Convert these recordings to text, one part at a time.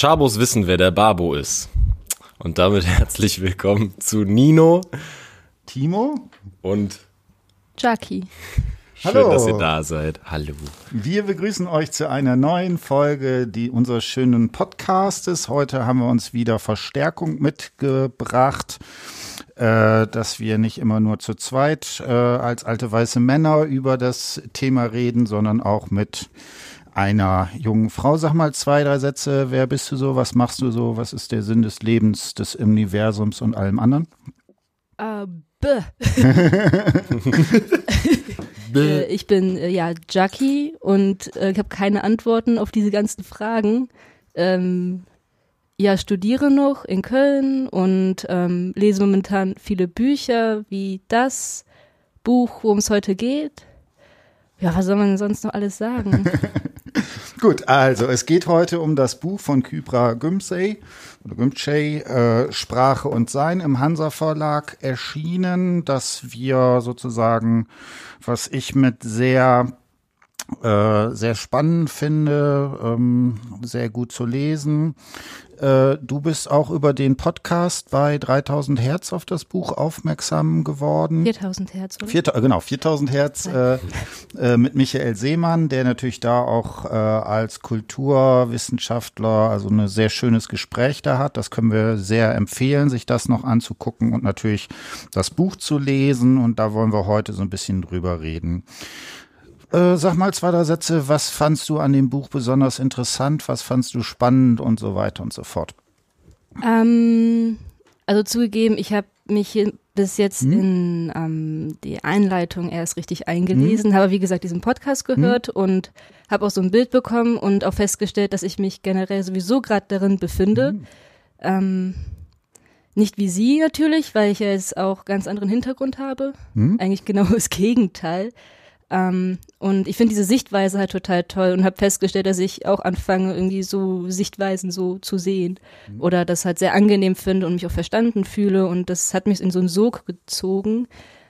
Chabos wissen, wer der Babo ist. Und damit herzlich willkommen zu Nino, Timo und Jackie. Schön, Hallo. dass ihr da seid. Hallo. Wir begrüßen euch zu einer neuen Folge die unseres schönen Podcastes. Heute haben wir uns wieder Verstärkung mitgebracht, äh, dass wir nicht immer nur zu zweit äh, als alte weiße Männer über das Thema reden, sondern auch mit einer jungen Frau. Sag mal zwei, drei Sätze. Wer bist du so? Was machst du so? Was ist der Sinn des Lebens, des Universums und allem anderen? Äh, bäh. äh, ich bin äh, ja Jackie und äh, ich habe keine Antworten auf diese ganzen Fragen. Ähm, ja, studiere noch in Köln und ähm, lese momentan viele Bücher wie das Buch, worum es heute geht. Ja, was soll man denn sonst noch alles sagen? Gut, also es geht heute um das Buch von Kypra Gümsey oder Gümsey, äh, Sprache und Sein im Hansa Verlag erschienen, das wir sozusagen, was ich mit sehr äh, sehr spannend finde, ähm, sehr gut zu lesen. Äh, du bist auch über den Podcast bei 3000 Hertz auf das Buch aufmerksam geworden. 4000 Hertz, oder? Vier, genau, 4000 Hertz äh, äh, mit Michael Seemann, der natürlich da auch äh, als Kulturwissenschaftler also ein sehr schönes Gespräch da hat. Das können wir sehr empfehlen, sich das noch anzugucken und natürlich das Buch zu lesen. Und da wollen wir heute so ein bisschen drüber reden. Äh, sag mal zwei, drei Sätze. Was fandst du an dem Buch besonders interessant? Was fandst du spannend und so weiter und so fort? Ähm, also zugegeben, ich habe mich bis jetzt Hm? in ähm, die Einleitung erst richtig eingelesen, habe wie gesagt diesen Podcast gehört und habe auch so ein Bild bekommen und auch festgestellt, dass ich mich generell sowieso gerade darin befinde. Ähm, nicht wie sie natürlich, weil ich ja jetzt auch ganz anderen Hintergrund habe. Eigentlich genau das Gegenteil. Ähm, und ich finde diese Sichtweise halt total toll und habe festgestellt, dass ich auch anfange, irgendwie so Sichtweisen so zu sehen oder das halt sehr angenehm finde und mich auch verstanden fühle und das hat mich in so einen Sog gezogen.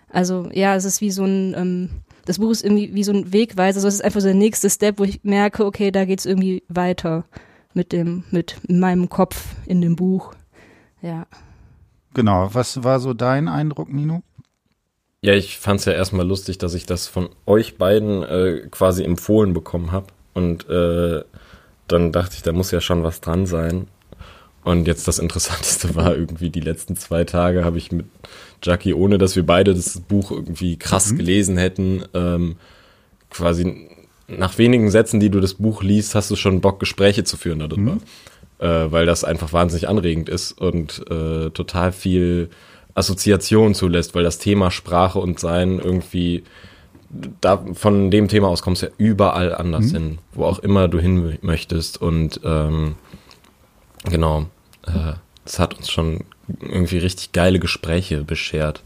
Also ja, es ist wie so ein, ähm, das Buch ist irgendwie wie so ein Wegweiser, also es ist einfach so der nächste Step, wo ich merke, okay, da geht's irgendwie weiter mit dem, mit meinem Kopf in dem Buch. Ja. Genau. Was war so dein Eindruck, Nino? Ja, ich fand's ja erstmal lustig, dass ich das von euch beiden äh, quasi empfohlen bekommen habe. Und äh, dann dachte ich, da muss ja schon was dran sein. Und jetzt das Interessanteste war irgendwie die letzten zwei Tage habe ich mit Jackie, ohne dass wir beide das Buch irgendwie krass gelesen hätten, ähm, quasi nach wenigen Sätzen, die du das Buch liest, hast du schon Bock, Gespräche zu führen darüber. Äh, weil das einfach wahnsinnig anregend ist und äh, total viel Assoziation zulässt, weil das Thema Sprache und Sein irgendwie da von dem Thema aus kommst du ja überall anders hin, wo auch immer du hin möchtest und ähm, genau, äh, das hat uns schon irgendwie richtig geile Gespräche beschert.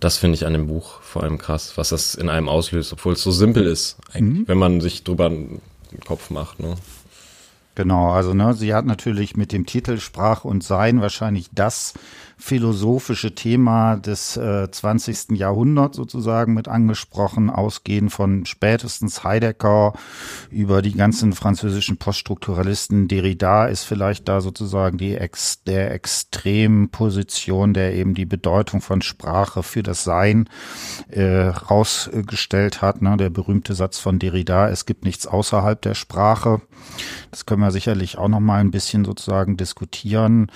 Das finde ich an dem Buch vor allem krass, was das in einem auslöst, obwohl es so simpel ist, eigentlich, wenn man sich drüber einen Kopf macht. Ne? Genau, also ne, sie hat natürlich mit dem Titel Sprache und Sein wahrscheinlich das philosophische Thema des äh, 20. Jahrhunderts sozusagen mit angesprochen, ausgehend von spätestens Heidegger über die ganzen französischen Poststrukturalisten. Derrida ist vielleicht da sozusagen die Ex der Extremposition, der eben die Bedeutung von Sprache für das Sein äh, rausgestellt hat. Ne? Der berühmte Satz von Derrida, es gibt nichts außerhalb der Sprache. Das können wir sicherlich auch noch mal ein bisschen sozusagen diskutieren.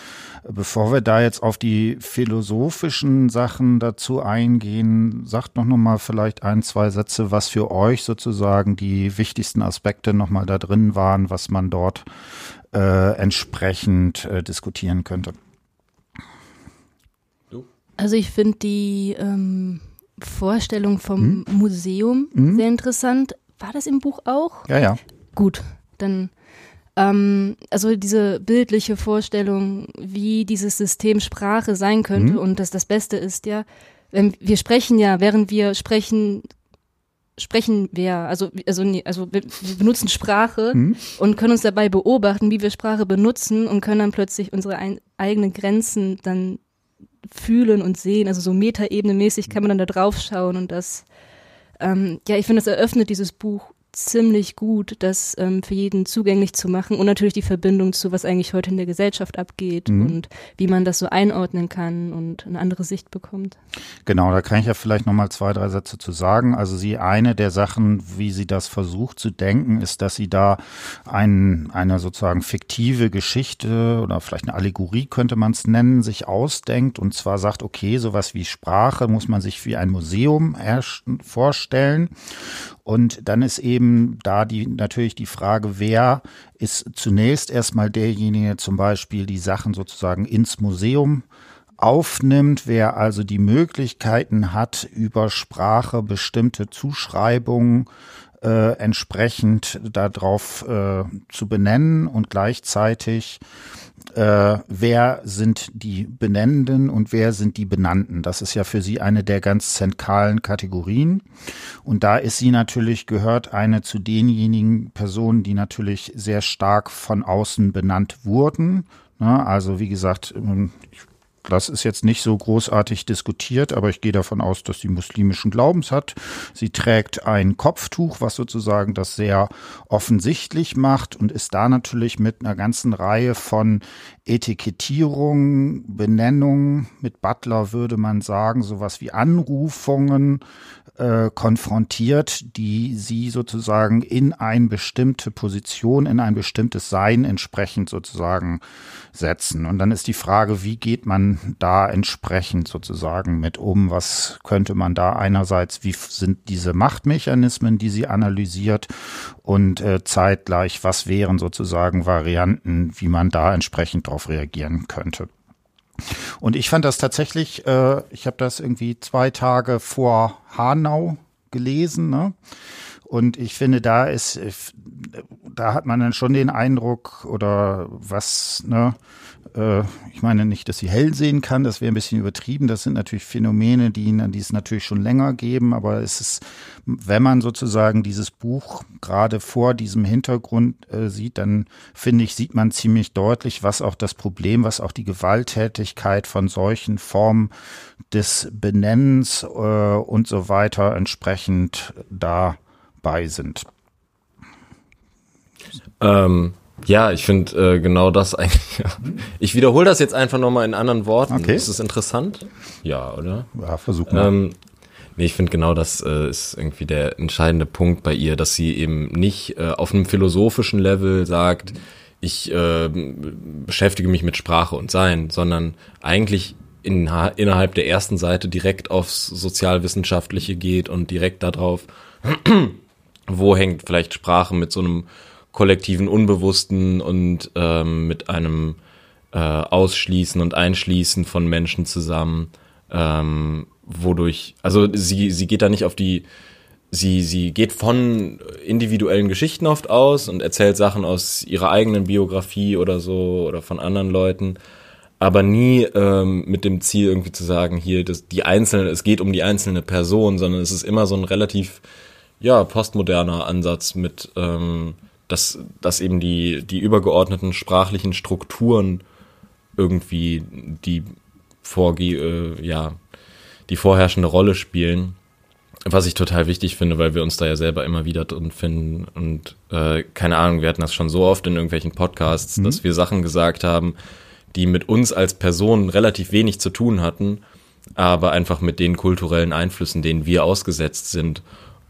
Bevor wir da jetzt auf die philosophischen Sachen dazu eingehen, sagt noch noch mal vielleicht ein, zwei Sätze, was für euch sozusagen die wichtigsten Aspekte noch mal da drin waren, was man dort äh, entsprechend äh, diskutieren könnte. Also ich finde die ähm, Vorstellung vom Museum sehr interessant. War das im Buch auch? Ja, ja. Gut, dann ähm, also diese bildliche Vorstellung, wie dieses System Sprache sein könnte und dass das Beste ist, ja, wenn wir sprechen ja, während wir sprechen, sprechen wir, also also nee, also wir, wir benutzen Sprache und können uns dabei beobachten, wie wir Sprache benutzen und können dann plötzlich unsere ein, eigenen Grenzen dann fühlen und sehen. Also so Metaebene mäßig kann man dann da drauf schauen und das, ähm, ja, ich finde, das eröffnet dieses Buch ziemlich gut, das ähm, für jeden zugänglich zu machen und natürlich die Verbindung zu, was eigentlich heute in der Gesellschaft abgeht mhm. und wie man das so einordnen kann und eine andere Sicht bekommt. Genau, da kann ich ja vielleicht nochmal zwei, drei Sätze zu sagen. Also sie, eine der Sachen, wie sie das versucht zu denken, ist, dass sie da ein, eine sozusagen fiktive Geschichte oder vielleicht eine Allegorie könnte man es nennen, sich ausdenkt und zwar sagt, okay, sowas wie Sprache muss man sich wie ein Museum vorstellen und dann ist eben da die, natürlich die Frage, wer ist zunächst erstmal derjenige, zum Beispiel die Sachen sozusagen ins Museum aufnimmt, wer also die Möglichkeiten hat, über Sprache bestimmte Zuschreibungen äh, entsprechend darauf äh, zu benennen und gleichzeitig äh, wer sind die Benennenden und wer sind die Benannten. Das ist ja für sie eine der ganz zentralen Kategorien. Und da ist sie natürlich, gehört eine zu denjenigen Personen, die natürlich sehr stark von außen benannt wurden. Ne? Also wie gesagt, ich das ist jetzt nicht so großartig diskutiert, aber ich gehe davon aus, dass sie muslimischen Glaubens hat. Sie trägt ein Kopftuch, was sozusagen das sehr offensichtlich macht und ist da natürlich mit einer ganzen Reihe von Etikettierungen, Benennungen, mit Butler würde man sagen, sowas wie Anrufungen, äh, konfrontiert, die sie sozusagen in eine bestimmte Position, in ein bestimmtes Sein entsprechend sozusagen setzen. Und dann ist die Frage, wie geht man da entsprechend sozusagen mit um? Was könnte man da einerseits, wie sind diese Machtmechanismen, die sie analysiert und äh, zeitgleich, was wären sozusagen Varianten, wie man da entsprechend darauf reagieren könnte? Und ich fand das tatsächlich, äh, ich habe das irgendwie zwei Tage vor Hanau gelesen, ne? Und ich finde, da ist, da hat man dann schon den Eindruck oder was, ne, äh, ich meine nicht, dass sie hell sehen kann, das wäre ein bisschen übertrieben. Das sind natürlich Phänomene, die, die es natürlich schon länger geben, aber es ist, wenn man sozusagen dieses Buch gerade vor diesem Hintergrund äh, sieht, dann finde ich, sieht man ziemlich deutlich, was auch das Problem, was auch die Gewalttätigkeit von solchen Formen des Benennens äh, und so weiter entsprechend dabei sind. Ähm, ja, ich finde äh, genau das eigentlich. Ja. Ich wiederhole das jetzt einfach nochmal in anderen Worten. Okay. Ist es interessant? Ja, oder? Ja, versuch mal. Ähm, nee, ich finde genau das äh, ist irgendwie der entscheidende Punkt bei ihr, dass sie eben nicht äh, auf einem philosophischen Level sagt, ich äh, beschäftige mich mit Sprache und Sein, sondern eigentlich in, innerhalb der ersten Seite direkt aufs Sozialwissenschaftliche geht und direkt darauf, wo hängt vielleicht Sprache mit so einem kollektiven Unbewussten und ähm, mit einem äh, Ausschließen und Einschließen von Menschen zusammen, ähm, wodurch, also sie, sie geht da nicht auf die, sie, sie geht von individuellen Geschichten oft aus und erzählt Sachen aus ihrer eigenen Biografie oder so oder von anderen Leuten, aber nie ähm, mit dem Ziel irgendwie zu sagen, hier, das, die einzelne, es geht um die einzelne Person, sondern es ist immer so ein relativ, ja, postmoderner Ansatz mit, ähm, dass, dass eben die, die übergeordneten sprachlichen Strukturen irgendwie die vorge äh, ja, die vorherrschende Rolle spielen. Was ich total wichtig finde, weil wir uns da ja selber immer wieder drin finden. Und äh, keine Ahnung, wir hatten das schon so oft in irgendwelchen Podcasts, mhm. dass wir Sachen gesagt haben, die mit uns als Personen relativ wenig zu tun hatten, aber einfach mit den kulturellen Einflüssen, denen wir ausgesetzt sind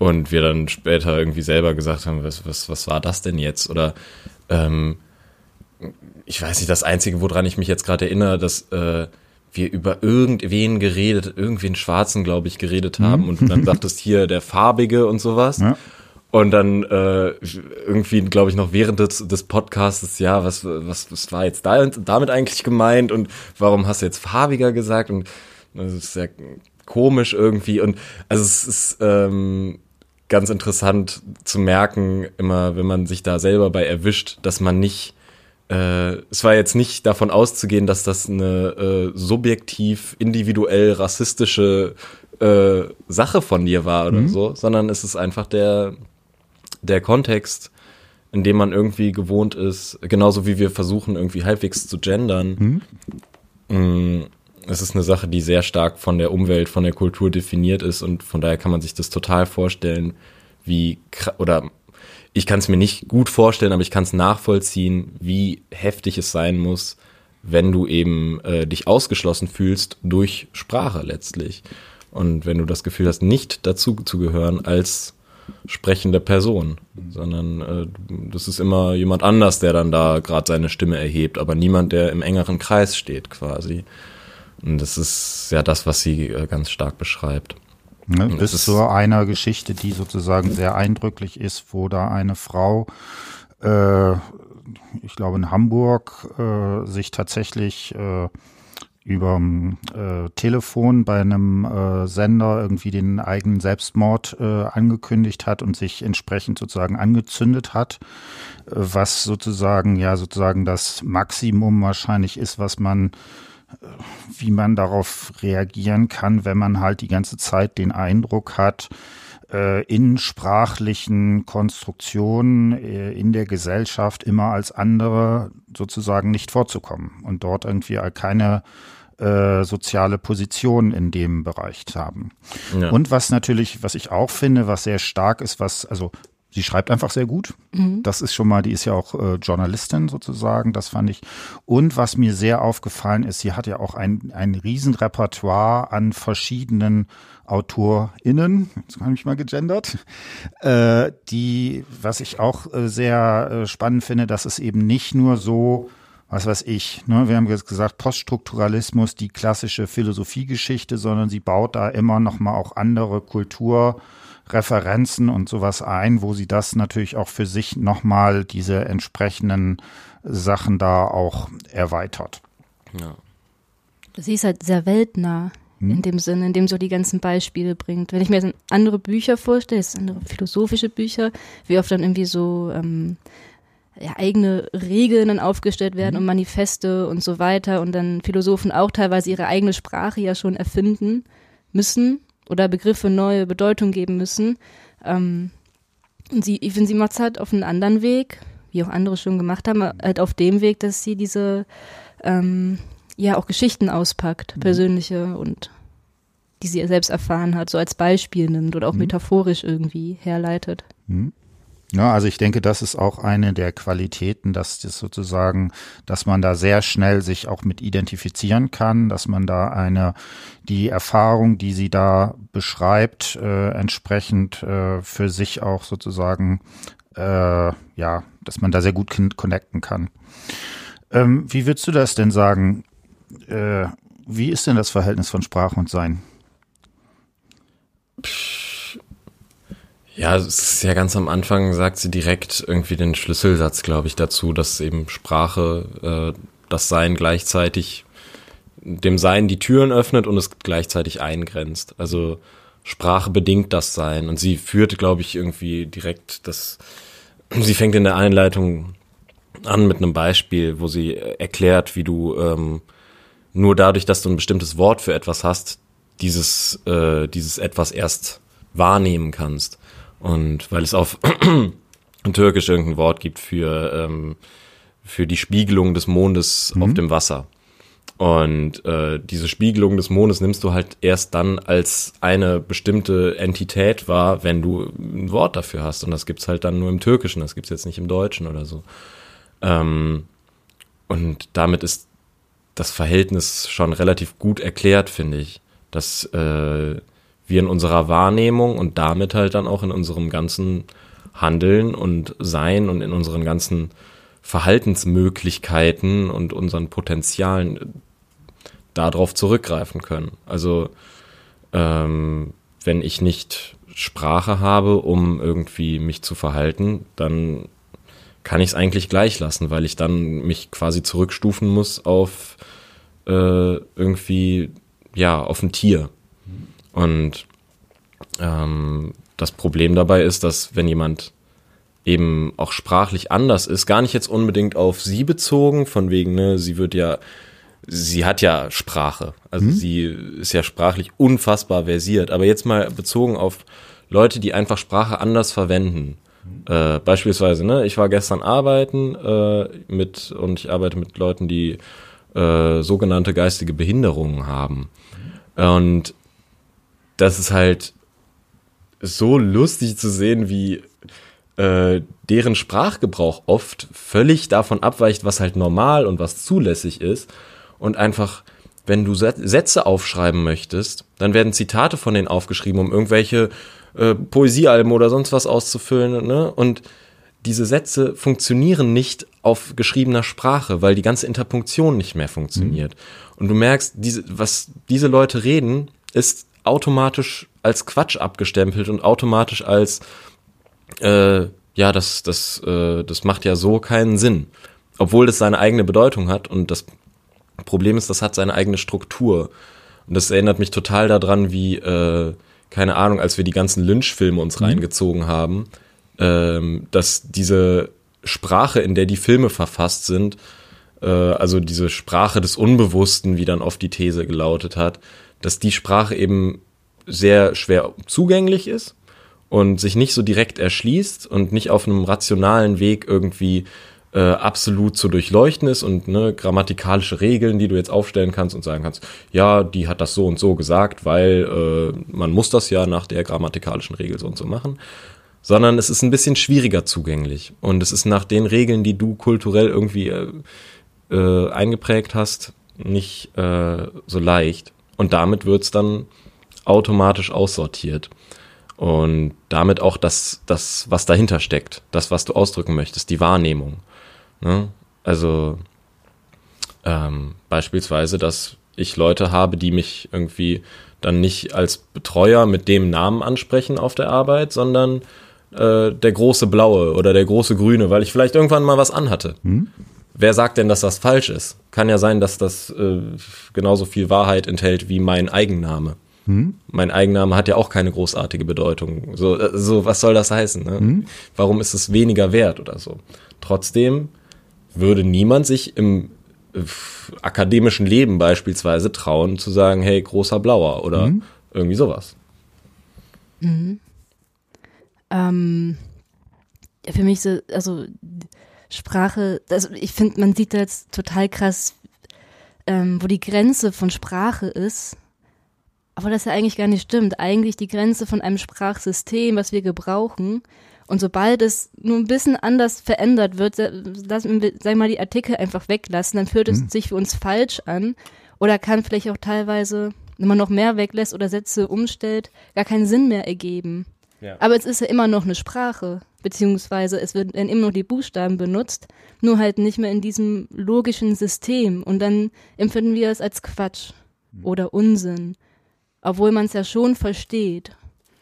und wir dann später irgendwie selber gesagt haben, was, was, was war das denn jetzt? Oder ähm, ich weiß nicht, das Einzige, woran ich mich jetzt gerade erinnere, dass äh, wir über irgendwen geredet, irgendwen Schwarzen, glaube ich, geredet mhm. haben. Mhm. Und dann sagtest hier der Farbige und sowas. Ja. Und dann äh, irgendwie, glaube ich, noch während des, des Podcasts, ja, was, was, was war jetzt da, damit eigentlich gemeint und warum hast du jetzt farbiger gesagt? Und das ist sehr komisch irgendwie. Und also es ist ähm, ganz interessant zu merken, immer wenn man sich da selber bei erwischt, dass man nicht, äh, es war jetzt nicht davon auszugehen, dass das eine äh, subjektiv, individuell rassistische äh, Sache von dir war oder mhm. so, sondern es ist einfach der, der Kontext, in dem man irgendwie gewohnt ist, genauso wie wir versuchen, irgendwie halbwegs zu gendern. Mhm. Es ist eine Sache, die sehr stark von der Umwelt, von der Kultur definiert ist und von daher kann man sich das total vorstellen, wie oder ich kann es mir nicht gut vorstellen, aber ich kann es nachvollziehen, wie heftig es sein muss, wenn du eben äh, dich ausgeschlossen fühlst durch Sprache letztlich. Und wenn du das Gefühl hast, nicht dazu zu gehören als sprechende Person, sondern äh, das ist immer jemand anders, der dann da gerade seine Stimme erhebt, aber niemand, der im engeren Kreis steht quasi. Und das ist ja das, was sie äh, ganz stark beschreibt. Ne, bis zu einer Geschichte, die sozusagen sehr eindrücklich ist, wo da eine Frau, äh, ich glaube in Hamburg, äh, sich tatsächlich äh, über äh, Telefon bei einem äh, Sender irgendwie den eigenen Selbstmord äh, angekündigt hat und sich entsprechend sozusagen angezündet hat, äh, was sozusagen ja sozusagen das Maximum wahrscheinlich ist, was man wie man darauf reagieren kann, wenn man halt die ganze Zeit den Eindruck hat, äh, in sprachlichen Konstruktionen äh, in der Gesellschaft immer als andere sozusagen nicht vorzukommen und dort irgendwie keine äh, soziale Position in dem Bereich haben. Ja. Und was natürlich, was ich auch finde, was sehr stark ist, was, also sie schreibt einfach sehr gut. Mhm. Das ist schon mal, die ist ja auch äh, Journalistin sozusagen, das fand ich. Und was mir sehr aufgefallen ist, sie hat ja auch ein, ein Riesenrepertoire an verschiedenen AutorInnen, jetzt habe ich mal gegendert, äh, die, was ich auch äh, sehr äh, spannend finde, dass es eben nicht nur so was weiß ich, ne, wir haben jetzt gesagt, Poststrukturalismus, die klassische Philosophiegeschichte, sondern sie baut da immer noch mal auch andere Kulturreferenzen und sowas ein, wo sie das natürlich auch für sich noch mal diese entsprechenden Sachen da auch erweitert. Ja. Sie ist halt sehr weltnah hm? in dem Sinne, in dem so die ganzen Beispiele bringt. Wenn ich mir andere Bücher vorstelle, andere philosophische Bücher, wie oft dann irgendwie so ähm, ja, eigene Regeln dann aufgestellt werden mhm. und Manifeste und so weiter und dann Philosophen auch teilweise ihre eigene Sprache ja schon erfinden müssen oder Begriffe neue Bedeutung geben müssen. Ähm, und sie, ich finde, sie macht es halt auf einen anderen Weg, wie auch andere schon gemacht haben, halt auf dem Weg, dass sie diese ähm, ja auch Geschichten auspackt, mhm. persönliche und die sie selbst erfahren hat, so als Beispiel nimmt oder auch mhm. metaphorisch irgendwie herleitet. Mhm. Ja, also ich denke, das ist auch eine der Qualitäten, dass das sozusagen, dass man da sehr schnell sich auch mit identifizieren kann, dass man da eine, die Erfahrung, die sie da beschreibt, äh, entsprechend äh, für sich auch sozusagen, äh, ja, dass man da sehr gut connecten kann. Ähm, wie würdest du das denn sagen? Äh, wie ist denn das Verhältnis von Sprache und Sein? Pff ja, es ist ja ganz am Anfang, sagt sie direkt irgendwie den Schlüsselsatz, glaube ich, dazu, dass eben Sprache äh, das Sein gleichzeitig dem Sein die Türen öffnet und es gleichzeitig eingrenzt. Also Sprache bedingt das Sein. Und sie führt, glaube ich, irgendwie direkt das, sie fängt in der Einleitung an mit einem Beispiel, wo sie erklärt, wie du ähm, nur dadurch, dass du ein bestimmtes Wort für etwas hast, dieses, äh, dieses etwas erst wahrnehmen kannst. Und weil es auf Türkisch irgendein Wort gibt für, ähm, für die Spiegelung des Mondes mhm. auf dem Wasser. Und äh, diese Spiegelung des Mondes nimmst du halt erst dann als eine bestimmte Entität wahr, wenn du ein Wort dafür hast. Und das gibt's halt dann nur im Türkischen, das gibt's jetzt nicht im Deutschen oder so. Ähm, und damit ist das Verhältnis schon relativ gut erklärt, finde ich. Dass äh, wir in unserer Wahrnehmung und damit halt dann auch in unserem ganzen Handeln und Sein und in unseren ganzen Verhaltensmöglichkeiten und unseren Potenzialen darauf zurückgreifen können. Also ähm, wenn ich nicht Sprache habe, um irgendwie mich zu verhalten, dann kann ich es eigentlich gleich lassen, weil ich dann mich quasi zurückstufen muss auf äh, irgendwie, ja, auf ein Tier. Und ähm, das Problem dabei ist, dass wenn jemand eben auch sprachlich anders ist, gar nicht jetzt unbedingt auf sie bezogen, von wegen, ne, sie wird ja, sie hat ja Sprache, also mhm. sie ist ja sprachlich unfassbar versiert, aber jetzt mal bezogen auf Leute, die einfach Sprache anders verwenden. Äh, beispielsweise, ne, ich war gestern arbeiten äh, mit und ich arbeite mit Leuten, die äh, sogenannte geistige Behinderungen haben. Und das ist halt so lustig zu sehen, wie äh, deren Sprachgebrauch oft völlig davon abweicht, was halt normal und was zulässig ist. Und einfach, wenn du Sätze aufschreiben möchtest, dann werden Zitate von denen aufgeschrieben, um irgendwelche äh, Poesiealben oder sonst was auszufüllen. Ne? Und diese Sätze funktionieren nicht auf geschriebener Sprache, weil die ganze Interpunktion nicht mehr funktioniert. Mhm. Und du merkst, diese, was diese Leute reden, ist automatisch als Quatsch abgestempelt und automatisch als äh, ja, das, das, äh, das macht ja so keinen Sinn. Obwohl das seine eigene Bedeutung hat und das Problem ist, das hat seine eigene Struktur. Und das erinnert mich total daran, wie, äh, keine Ahnung, als wir die ganzen Lynch-Filme uns mhm. reingezogen haben, ähm, dass diese Sprache, in der die Filme verfasst sind, äh, also diese Sprache des Unbewussten, wie dann oft die These gelautet hat, dass die Sprache eben sehr schwer zugänglich ist und sich nicht so direkt erschließt und nicht auf einem rationalen Weg irgendwie äh, absolut zu durchleuchten ist und ne, grammatikalische Regeln, die du jetzt aufstellen kannst und sagen kannst, ja, die hat das so und so gesagt, weil äh, man muss das ja nach der grammatikalischen Regel so und so machen, sondern es ist ein bisschen schwieriger zugänglich und es ist nach den Regeln, die du kulturell irgendwie äh, äh, eingeprägt hast, nicht äh, so leicht und damit wird's dann automatisch aussortiert. Und damit auch das, das, was dahinter steckt, das, was du ausdrücken möchtest, die Wahrnehmung. Ne? Also ähm, beispielsweise, dass ich Leute habe, die mich irgendwie dann nicht als Betreuer mit dem Namen ansprechen auf der Arbeit, sondern äh, der große Blaue oder der große Grüne, weil ich vielleicht irgendwann mal was anhatte. Hm? Wer sagt denn, dass das falsch ist? Kann ja sein, dass das äh, genauso viel Wahrheit enthält wie mein Eigenname. Hm? Mein Eigenname hat ja auch keine großartige Bedeutung. So, äh, so was soll das heißen? Ne? Hm? Warum ist es weniger wert oder so? Trotzdem würde niemand sich im äh, akademischen Leben beispielsweise trauen zu sagen, hey, großer Blauer oder hm? irgendwie sowas. Mhm. Ähm, für mich so, also Sprache, also ich finde, man sieht da jetzt total krass, ähm, wo die Grenze von Sprache ist aber das ja eigentlich gar nicht stimmt. Eigentlich die Grenze von einem Sprachsystem, was wir gebrauchen. Und sobald es nur ein bisschen anders verändert wird, lassen wir, sag mal, die Artikel einfach weglassen, dann fühlt es hm. sich für uns falsch an. Oder kann vielleicht auch teilweise, wenn man noch mehr weglässt oder Sätze umstellt, gar keinen Sinn mehr ergeben. Ja. Aber es ist ja immer noch eine Sprache, beziehungsweise es werden immer noch die Buchstaben benutzt, nur halt nicht mehr in diesem logischen System. Und dann empfinden wir es als Quatsch hm. oder Unsinn obwohl man es ja schon versteht.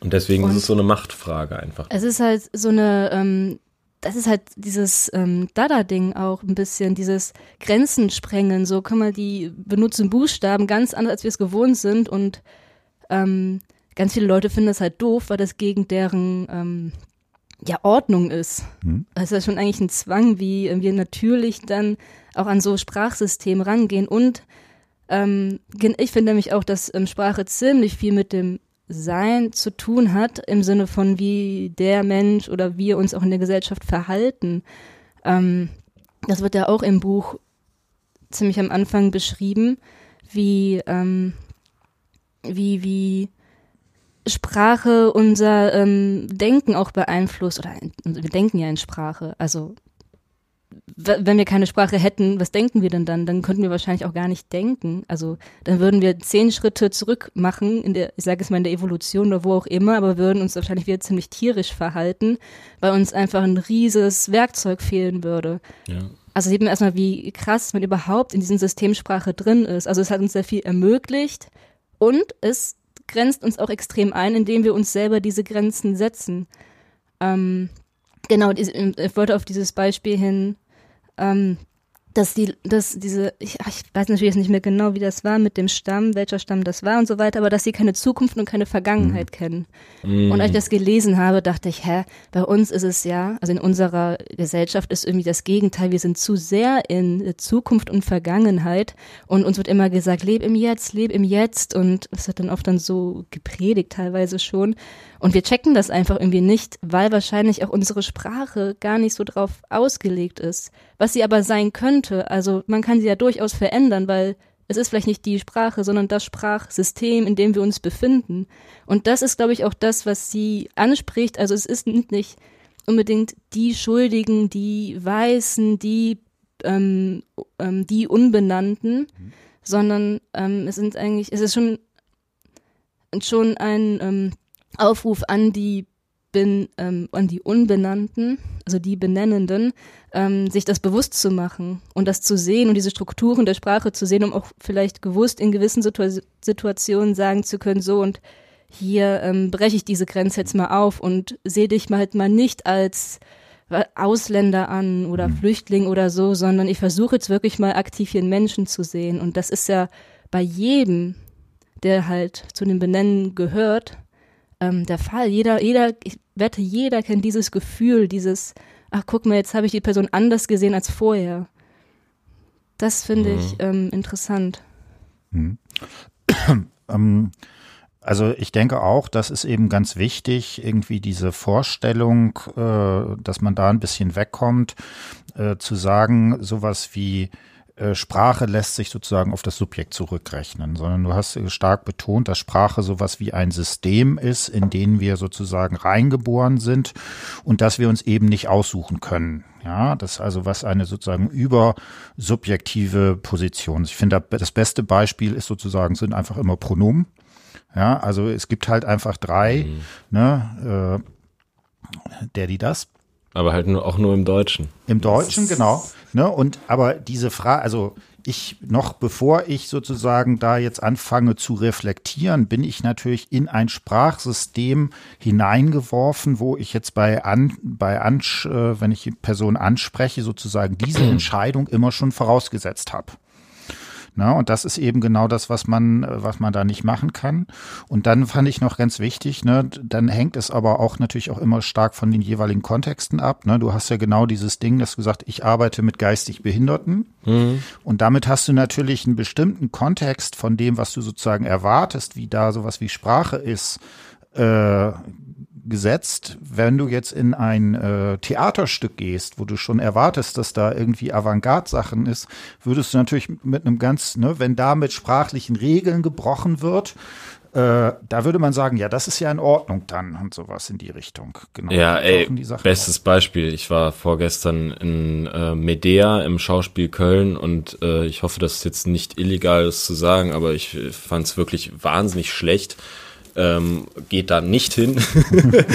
Und deswegen und ist es so eine Machtfrage einfach. Es ist halt so eine, ähm, das ist halt dieses ähm, Dada-Ding auch ein bisschen, dieses Grenzen sprengen. So kann man die benutzen Buchstaben ganz anders, als wir es gewohnt sind. Und ähm, ganz viele Leute finden das halt doof, weil das gegen deren ähm, ja, Ordnung ist. Hm. Das ist ja schon eigentlich ein Zwang, wie wir natürlich dann auch an so Sprachsystem rangehen und ähm, ich finde nämlich auch, dass ähm, Sprache ziemlich viel mit dem Sein zu tun hat, im Sinne von wie der Mensch oder wir uns auch in der Gesellschaft verhalten. Ähm, das wird ja auch im Buch ziemlich am Anfang beschrieben, wie, ähm, wie, wie Sprache unser ähm, Denken auch beeinflusst. Oder wir denken ja in Sprache. Also wenn wir keine Sprache hätten, was denken wir denn dann? Dann könnten wir wahrscheinlich auch gar nicht denken. Also dann würden wir zehn Schritte zurück machen in der, ich sage es mal in der Evolution oder wo auch immer, aber würden uns wahrscheinlich wieder ziemlich tierisch verhalten, weil uns einfach ein rieses Werkzeug fehlen würde. Ja. Also sieht man erstmal, wie krass man überhaupt in diesem Systemsprache drin ist. Also es hat uns sehr viel ermöglicht und es grenzt uns auch extrem ein, indem wir uns selber diese Grenzen setzen. Ähm, Genau, ich wollte auf dieses Beispiel hin, ähm, dass die, dass diese, ich, ich weiß natürlich nicht mehr genau, wie das war mit dem Stamm, welcher Stamm das war und so weiter, aber dass sie keine Zukunft und keine Vergangenheit mhm. kennen. Mhm. Und als ich das gelesen habe, dachte ich, hä, bei uns ist es ja, also in unserer Gesellschaft ist irgendwie das Gegenteil. Wir sind zu sehr in Zukunft und Vergangenheit und uns wird immer gesagt, leb im Jetzt, leb im Jetzt und es wird dann oft dann so gepredigt teilweise schon. Und wir checken das einfach irgendwie nicht, weil wahrscheinlich auch unsere Sprache gar nicht so drauf ausgelegt ist. Was sie aber sein könnte, also man kann sie ja durchaus verändern, weil es ist vielleicht nicht die Sprache, sondern das Sprachsystem, in dem wir uns befinden. Und das ist, glaube ich, auch das, was sie anspricht. Also es ist nicht unbedingt die Schuldigen, die Weißen, die, ähm, ähm, die Unbenannten, mhm. sondern ähm, es sind eigentlich, es ist schon, schon ein ähm, Aufruf an die bin, ähm, an die Unbenannten, also die Benennenden, ähm, sich das bewusst zu machen und das zu sehen und diese Strukturen der Sprache zu sehen, um auch vielleicht gewusst in gewissen Situa Situationen sagen zu können, so und hier ähm, breche ich diese Grenze jetzt mal auf und sehe dich mal halt mal nicht als Ausländer an oder mhm. Flüchtling oder so, sondern ich versuche jetzt wirklich mal aktiv hier einen Menschen zu sehen. Und das ist ja bei jedem, der halt zu den Benennen gehört, ähm, der Fall. Jeder, jeder, ich wette, jeder kennt dieses Gefühl, dieses, ach guck mal, jetzt habe ich die Person anders gesehen als vorher. Das finde mhm. ich ähm, interessant. Mhm. ähm, also ich denke auch, das ist eben ganz wichtig, irgendwie diese Vorstellung, äh, dass man da ein bisschen wegkommt, äh, zu sagen, sowas wie Sprache lässt sich sozusagen auf das Subjekt zurückrechnen, sondern du hast stark betont, dass Sprache sowas wie ein System ist, in den wir sozusagen reingeboren sind und dass wir uns eben nicht aussuchen können. Ja, das ist also was eine sozusagen übersubjektive Position. Ich finde, das beste Beispiel ist sozusagen, sind einfach immer Pronomen. Ja, also es gibt halt einfach drei, mhm. ne, äh, der, die das. Aber halt nur, auch nur im Deutschen. Im Deutschen, genau. Ne? Und aber diese Frage, also ich noch bevor ich sozusagen da jetzt anfange zu reflektieren, bin ich natürlich in ein Sprachsystem hineingeworfen, wo ich jetzt bei an bei an äh, wenn ich die Person anspreche, sozusagen diese Entscheidung immer schon vorausgesetzt habe. Na, und das ist eben genau das, was man, was man da nicht machen kann. Und dann fand ich noch ganz wichtig, ne, dann hängt es aber auch natürlich auch immer stark von den jeweiligen Kontexten ab. Ne? Du hast ja genau dieses Ding, dass du gesagt, ich arbeite mit geistig Behinderten. Mhm. Und damit hast du natürlich einen bestimmten Kontext von dem, was du sozusagen erwartest, wie da sowas wie Sprache ist, äh, gesetzt, wenn du jetzt in ein äh, Theaterstück gehst, wo du schon erwartest, dass da irgendwie Avantgarde-Sachen ist, würdest du natürlich mit einem ganz, ne, wenn da mit sprachlichen Regeln gebrochen wird, äh, da würde man sagen, ja, das ist ja in Ordnung dann und sowas in die Richtung. Genau. Ja, ey, bestes Beispiel. Ich war vorgestern in äh, Medea im Schauspiel Köln und äh, ich hoffe, das ist jetzt nicht illegal, das zu sagen, aber ich fand es wirklich wahnsinnig schlecht ähm, geht da nicht hin.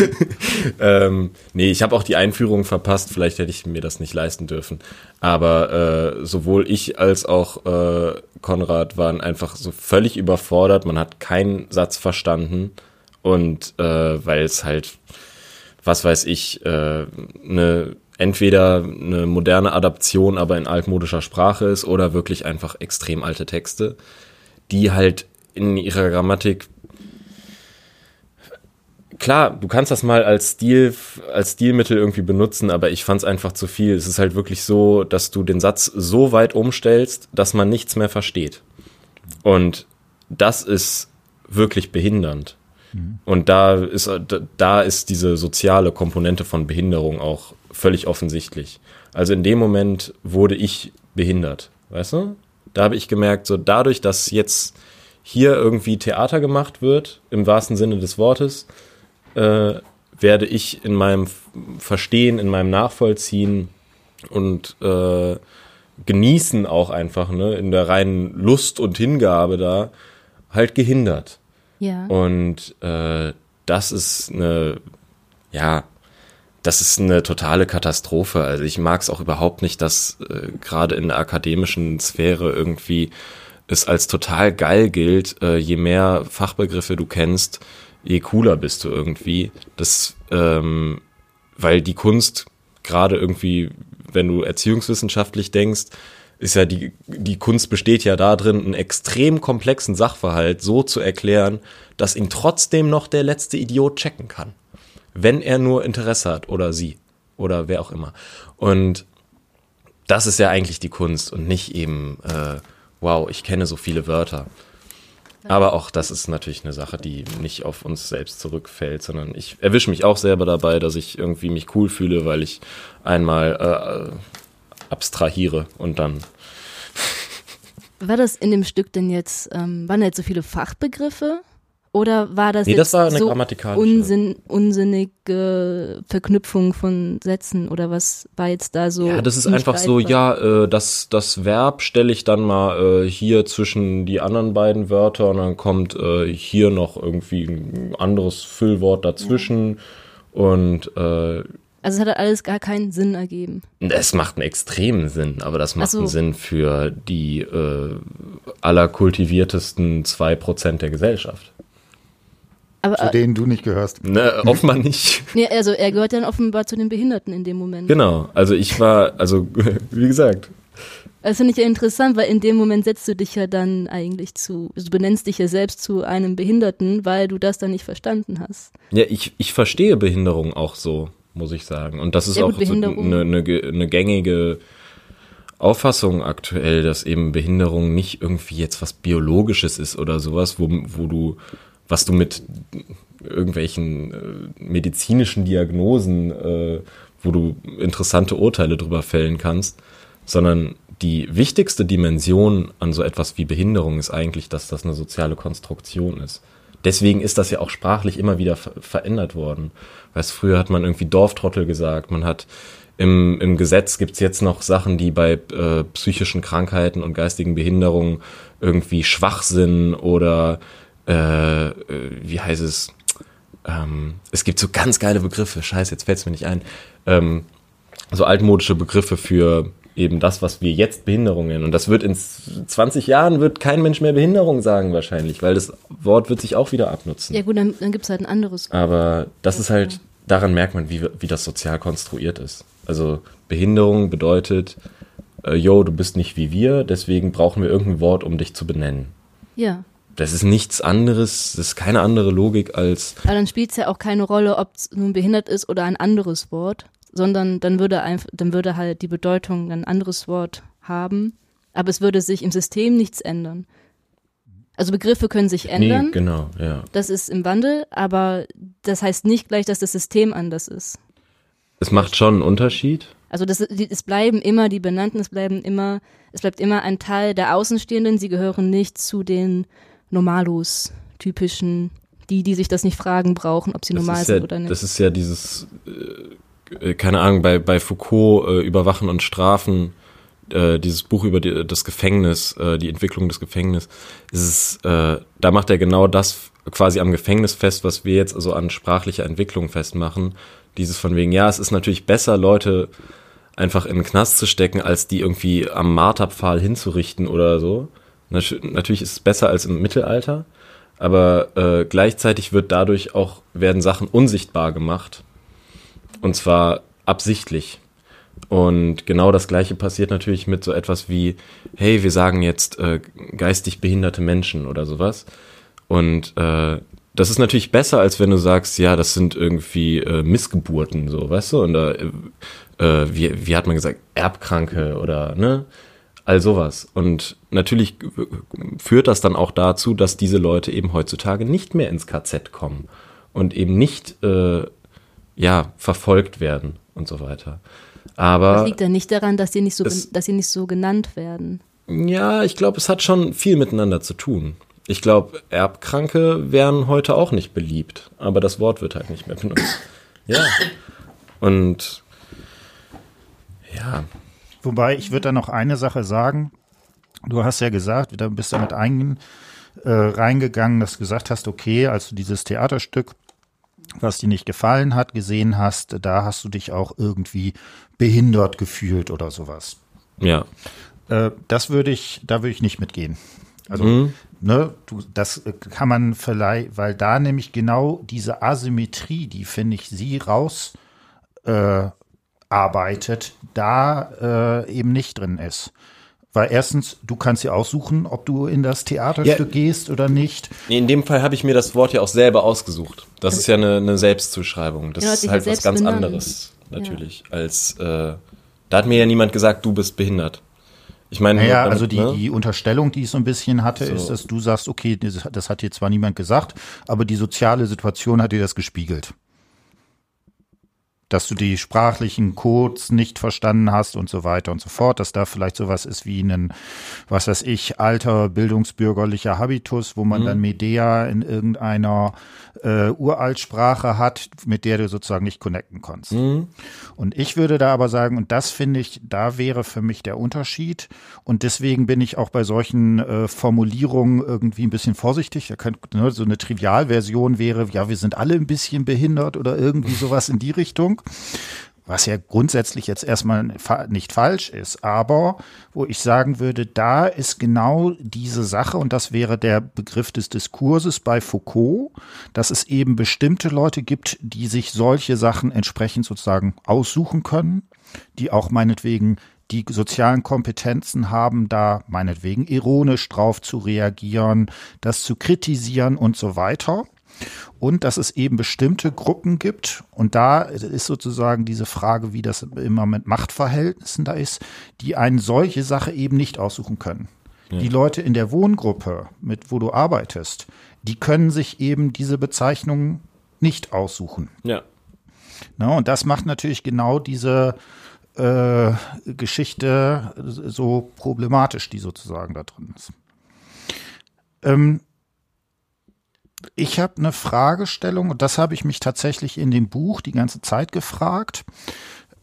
ähm, nee, ich habe auch die Einführung verpasst, vielleicht hätte ich mir das nicht leisten dürfen. Aber äh, sowohl ich als auch äh, Konrad waren einfach so völlig überfordert, man hat keinen Satz verstanden und äh, weil es halt, was weiß ich, äh, eine entweder eine moderne Adaption, aber in altmodischer Sprache ist oder wirklich einfach extrem alte Texte, die halt in ihrer Grammatik klar, du kannst das mal als Stil, als Stilmittel irgendwie benutzen, aber ich fand es einfach zu viel. Es ist halt wirklich so, dass du den Satz so weit umstellst, dass man nichts mehr versteht. Und das ist wirklich behindernd. Mhm. Und da ist, da ist diese soziale Komponente von Behinderung auch völlig offensichtlich. Also in dem Moment wurde ich behindert, weißt du? Da habe ich gemerkt, so dadurch, dass jetzt hier irgendwie Theater gemacht wird, im wahrsten Sinne des Wortes, äh, werde ich in meinem Verstehen, in meinem Nachvollziehen und äh, Genießen auch einfach, ne, in der reinen Lust und Hingabe da, halt gehindert. Ja. Und äh, das ist eine, ja, das ist eine totale Katastrophe. Also ich mag es auch überhaupt nicht, dass äh, gerade in der akademischen Sphäre irgendwie es als total geil gilt, äh, je mehr Fachbegriffe du kennst, je cooler bist du irgendwie. Das, ähm, weil die Kunst gerade irgendwie, wenn du erziehungswissenschaftlich denkst, ist ja die, die Kunst besteht ja darin, einen extrem komplexen Sachverhalt so zu erklären, dass ihn trotzdem noch der letzte Idiot checken kann. Wenn er nur Interesse hat oder sie oder wer auch immer. Und das ist ja eigentlich die Kunst und nicht eben, äh, wow, ich kenne so viele Wörter. Aber auch das ist natürlich eine Sache, die nicht auf uns selbst zurückfällt, sondern ich erwische mich auch selber dabei, dass ich irgendwie mich cool fühle, weil ich einmal äh, abstrahiere und dann. War das in dem Stück denn jetzt, ähm, waren da jetzt so viele Fachbegriffe? Oder war das Nee, das jetzt war eine so unsinn, unsinnige Verknüpfung von Sätzen oder was war jetzt da so? Ja, das ist einfach so, ja, äh, das, das Verb stelle ich dann mal äh, hier zwischen die anderen beiden Wörter und dann kommt äh, hier noch irgendwie ein anderes Füllwort dazwischen und äh, Also es hat alles gar keinen Sinn ergeben. es macht einen extremen Sinn, aber das macht Ach so. einen Sinn für die äh, allerkultiviertesten zwei Prozent der Gesellschaft. Aber zu äh, denen du nicht gehörst. Ne, offenbar nicht. nee, also er gehört dann offenbar zu den Behinderten in dem Moment. Genau, also ich war, also wie gesagt, Das finde ich ja interessant, weil in dem Moment setzt du dich ja dann eigentlich zu, du benennst dich ja selbst zu einem Behinderten, weil du das dann nicht verstanden hast. Ja, ich, ich verstehe Behinderung auch so, muss ich sagen. Und das ist Ja, auch so eine, eine, ge- eine gängige Auffassung aktuell, dass eben Behinderung nicht irgendwie jetzt was Biologisches ist oder sowas, wo, wo du, was du mit irgendwelchen äh, medizinischen Diagnosen, äh, wo du interessante Urteile drüber fällen kannst, sondern die wichtigste Dimension an so etwas wie Behinderung ist eigentlich, dass das eine soziale Konstruktion ist. Deswegen ist das ja auch sprachlich immer wieder ver verändert worden. Weißt, früher hat man irgendwie Dorftrottel gesagt, man hat im, im Gesetz gibt's jetzt noch Sachen, die bei äh, psychischen Krankheiten und geistigen Behinderungen irgendwie Schwachsinn oder äh, äh, wie heißt es? Ähm, es gibt so ganz geile Begriffe, scheiße, jetzt fällt's mir nicht ein. Ähm, so altmodische Begriffe für eben das, was wir jetzt Behinderung nennen. Und das wird in 20 Jahren wird kein Mensch mehr Behinderung sagen wahrscheinlich, weil das Wort wird sich auch wieder abnutzen. Ja gut, dann, dann gibt es halt ein anderes. Aber das ist halt, daran merkt man, wie, wie das sozial konstruiert ist. Also Behinderung bedeutet, äh, yo, du bist nicht wie wir, deswegen brauchen wir irgendein Wort, um dich zu benennen. Ja. Das ist nichts anderes, das ist keine andere Logik als, Aber dann spielt es ja auch keine Rolle, ob es nun behindert ist oder ein anderes Wort, sondern dann würde einfach, dann würde halt die Bedeutung ein anderes Wort haben, aber es würde sich im System nichts ändern. Also Begriffe können sich ändern, nee, genau, ja. das ist im Wandel, aber das heißt nicht gleich, dass das System anders ist. Es macht schon einen Unterschied. Also das, es bleiben immer die Benannten, es bleiben immer, es bleibt immer ein Teil der Außenstehenden. Sie gehören nicht zu den Normalos, typischen, die, die sich das nicht fragen brauchen, ob sie normal das ist sind ja, oder nicht. Das ist ja dieses, äh, äh, keine Ahnung, bei, bei Foucault äh, Überwachen und Strafen, äh, dieses Buch über die, das Gefängnis, äh, die Entwicklung des Gefängnisses, ist äh, da macht er genau das quasi am Gefängnis fest, was wir jetzt also an sprachlicher Entwicklung festmachen. Dieses von wegen, ja, es ist natürlich besser, Leute einfach in den Knast zu stecken, als die irgendwie am Marterpfahl hinzurichten oder so. Nat natürlich ist es besser als im Mittelalter, aber äh, gleichzeitig wird dadurch auch, werden Sachen unsichtbar gemacht. Und zwar absichtlich. Und genau das gleiche passiert natürlich mit so etwas wie, hey, wir sagen jetzt äh, geistig behinderte Menschen oder sowas. Und äh, das ist natürlich besser, als wenn du sagst, ja, das sind irgendwie äh, Missgeburten, so, weißt du? Und äh, äh, wie, wie hat man gesagt, Erbkranke oder, ne? All sowas. Und natürlich führt das dann auch dazu, dass diese Leute eben heutzutage nicht mehr ins KZ kommen und eben nicht, äh, ja, verfolgt werden und so weiter. Aber. Das liegt ja nicht daran, dass sie nicht so, es- dass sie nicht so genannt werden. Ja, ich glaube, es hat schon viel miteinander zu tun. Ich glaube, Erbkranke wären heute auch nicht beliebt, aber das Wort wird halt nicht mehr benutzt. Ja. Und ja, Wobei, ich würde da noch eine Sache sagen. Du hast ja gesagt, du bist damit ein, äh, reingegangen, dass du gesagt hast, okay, als du dieses Theaterstück, was dir nicht gefallen hat, gesehen hast, da hast du dich auch irgendwie behindert gefühlt oder sowas. ja, Äh, das würde ich, da würde ich nicht mitgehen. Also, ne, du, das äh, kann man vielleicht, weil da nämlich genau diese Asymmetrie, die finde ich, sie raus äh, arbeitet, da äh, eben nicht drin ist. Weil erstens, du kannst dir aussuchen, ob du in das Theaterstück Ja. gehst oder nicht. Nee, in dem Fall habe ich mir das Wort ja auch selber ausgesucht. Das ist ja eine, eine Selbstzuschreibung. Das Genau, ist halt ja was ganz benannt. anderes, natürlich, als äh, da hat mir ja niemand gesagt, du bist behindert. Ich meine, Naja, damit, also die, ne? die Unterstellung, die ich so ein bisschen hatte, ist, dass du sagst, okay, das, das hat dir zwar niemand gesagt, aber die soziale Situation hat dir das gespiegelt. Dass du die sprachlichen Codes nicht verstanden hast und so weiter und so fort, dass da vielleicht sowas ist wie ein, was weiß ich, alter bildungsbürgerlicher Habitus, wo man mhm. dann Medea in irgendeiner äh, Uraltsprache hat, mit der du sozusagen nicht connecten kannst. Mhm. Und ich würde da aber sagen, und das finde ich, da wäre für mich der Unterschied. Und deswegen bin ich auch bei solchen äh, Formulierungen irgendwie ein bisschen vorsichtig. Da könnte, ne, so eine Trivialversion wäre, ja, wir sind alle ein bisschen behindert oder irgendwie sowas in die Richtung was ja grundsätzlich jetzt erstmal nicht falsch ist, aber wo ich sagen würde, da ist genau diese Sache, und das wäre der Begriff des Diskurses bei Foucault, dass es eben bestimmte Leute gibt, die sich solche Sachen entsprechend sozusagen aussuchen können, die auch meinetwegen die sozialen Kompetenzen haben, da meinetwegen ironisch drauf zu reagieren, das zu kritisieren und so weiter und dass es eben bestimmte Gruppen gibt und da ist sozusagen diese Frage, wie das immer mit Machtverhältnissen da ist, die eine solche Sache eben nicht aussuchen können. Ja. Die Leute in der Wohngruppe, mit wo du arbeitest, die können sich eben diese Bezeichnungen nicht aussuchen. Ja. Na, und das macht natürlich genau diese äh, Geschichte so problematisch, die sozusagen da drin ist. Ähm, ich habe eine Fragestellung und das habe ich mich tatsächlich in dem Buch die ganze Zeit gefragt,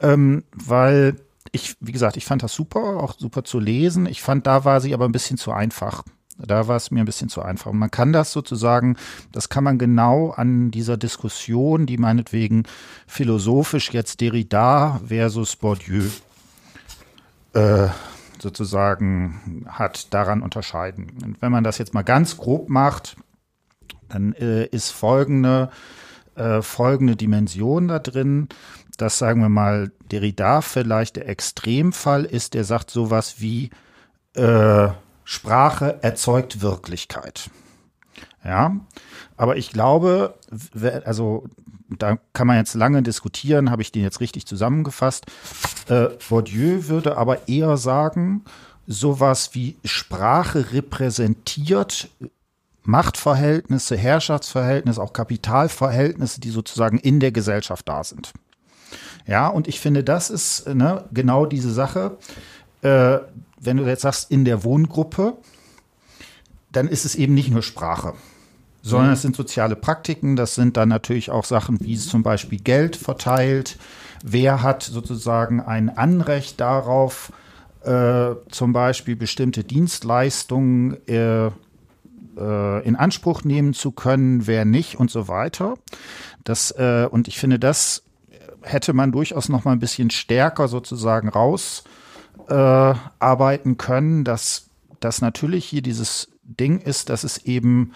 ähm, weil ich, wie gesagt, ich fand das super, auch super zu lesen. Ich fand, da war sie aber ein bisschen zu einfach. Da war es mir ein bisschen zu einfach. Und man kann das sozusagen, das kann man genau an dieser Diskussion, die meinetwegen philosophisch jetzt Derrida versus Bourdieu äh, sozusagen hat, daran unterscheiden. Und wenn man das jetzt mal ganz grob macht, dann äh, ist folgende, äh, folgende Dimension da drin, dass sagen wir mal Derrida vielleicht der Extremfall ist, der sagt sowas wie äh, Sprache erzeugt Wirklichkeit. Ja, aber ich glaube, also da kann man jetzt lange diskutieren, habe ich den jetzt richtig zusammengefasst. Äh, Bourdieu würde aber eher sagen, sowas wie Sprache repräsentiert Machtverhältnisse, Herrschaftsverhältnisse, auch Kapitalverhältnisse, die sozusagen in der Gesellschaft da sind. Ja, und ich finde, das ist ne, genau diese Sache. Äh, wenn du jetzt sagst, in der Wohngruppe, dann ist es eben nicht nur Sprache, sondern mhm. es sind soziale Praktiken. Das sind dann natürlich auch Sachen wie zum Beispiel Geld verteilt. Wer hat sozusagen ein Anrecht darauf, äh, zum Beispiel bestimmte Dienstleistungen äh, äh, in Anspruch nehmen zu können, wer nicht und so weiter. Das, äh, und ich finde, das hätte man durchaus noch mal ein bisschen stärker sozusagen rausarbeiten äh, können, dass das natürlich hier dieses Ding ist, dass es eben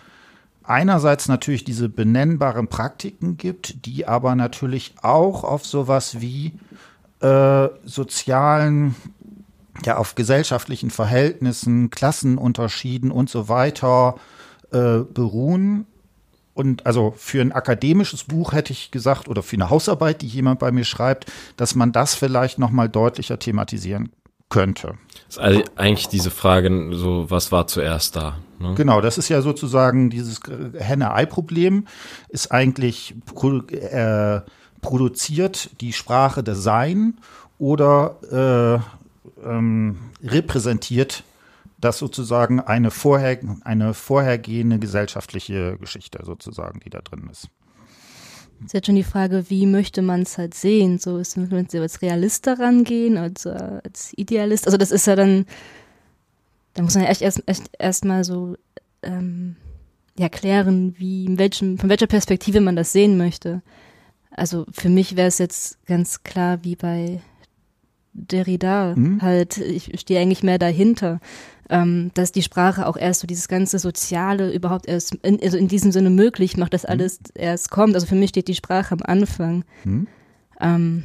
einerseits natürlich diese benennbaren Praktiken gibt, die aber natürlich auch auf sowas wie äh, sozialen ja auf gesellschaftlichen Verhältnissen, Klassenunterschieden und so weiter äh, beruhen. Und also für ein akademisches Buch hätte ich gesagt, oder für eine Hausarbeit, die jemand bei mir schreibt, dass man das vielleicht noch mal deutlicher thematisieren könnte. Das ist also eigentlich diese Frage, so was war zuerst da? Ne? Genau, das ist ja sozusagen dieses Henne-Ei-Problem, ist eigentlich äh, produziert die Sprache des Sein oder äh, ähm, repräsentiert das sozusagen eine, vorher, eine vorhergehende gesellschaftliche Geschichte sozusagen, die da drin ist. Es ist jetzt schon die Frage, wie möchte man es halt sehen? So ist man als Realist daran gehen, als, als Idealist. Also das ist ja dann, da muss man ja echt erst, echt erst mal so ähm, ja, wie, in welchem, von welcher Perspektive man das sehen möchte. Also für mich wäre es jetzt ganz klar, wie bei Derrida mhm. halt, ich stehe eigentlich mehr dahinter, ähm, dass die Sprache auch erst so dieses ganze Soziale überhaupt erst, in, also in diesem Sinne möglich macht, dass mhm. alles erst kommt. Also für mich steht die Sprache am Anfang. Mhm. Ähm,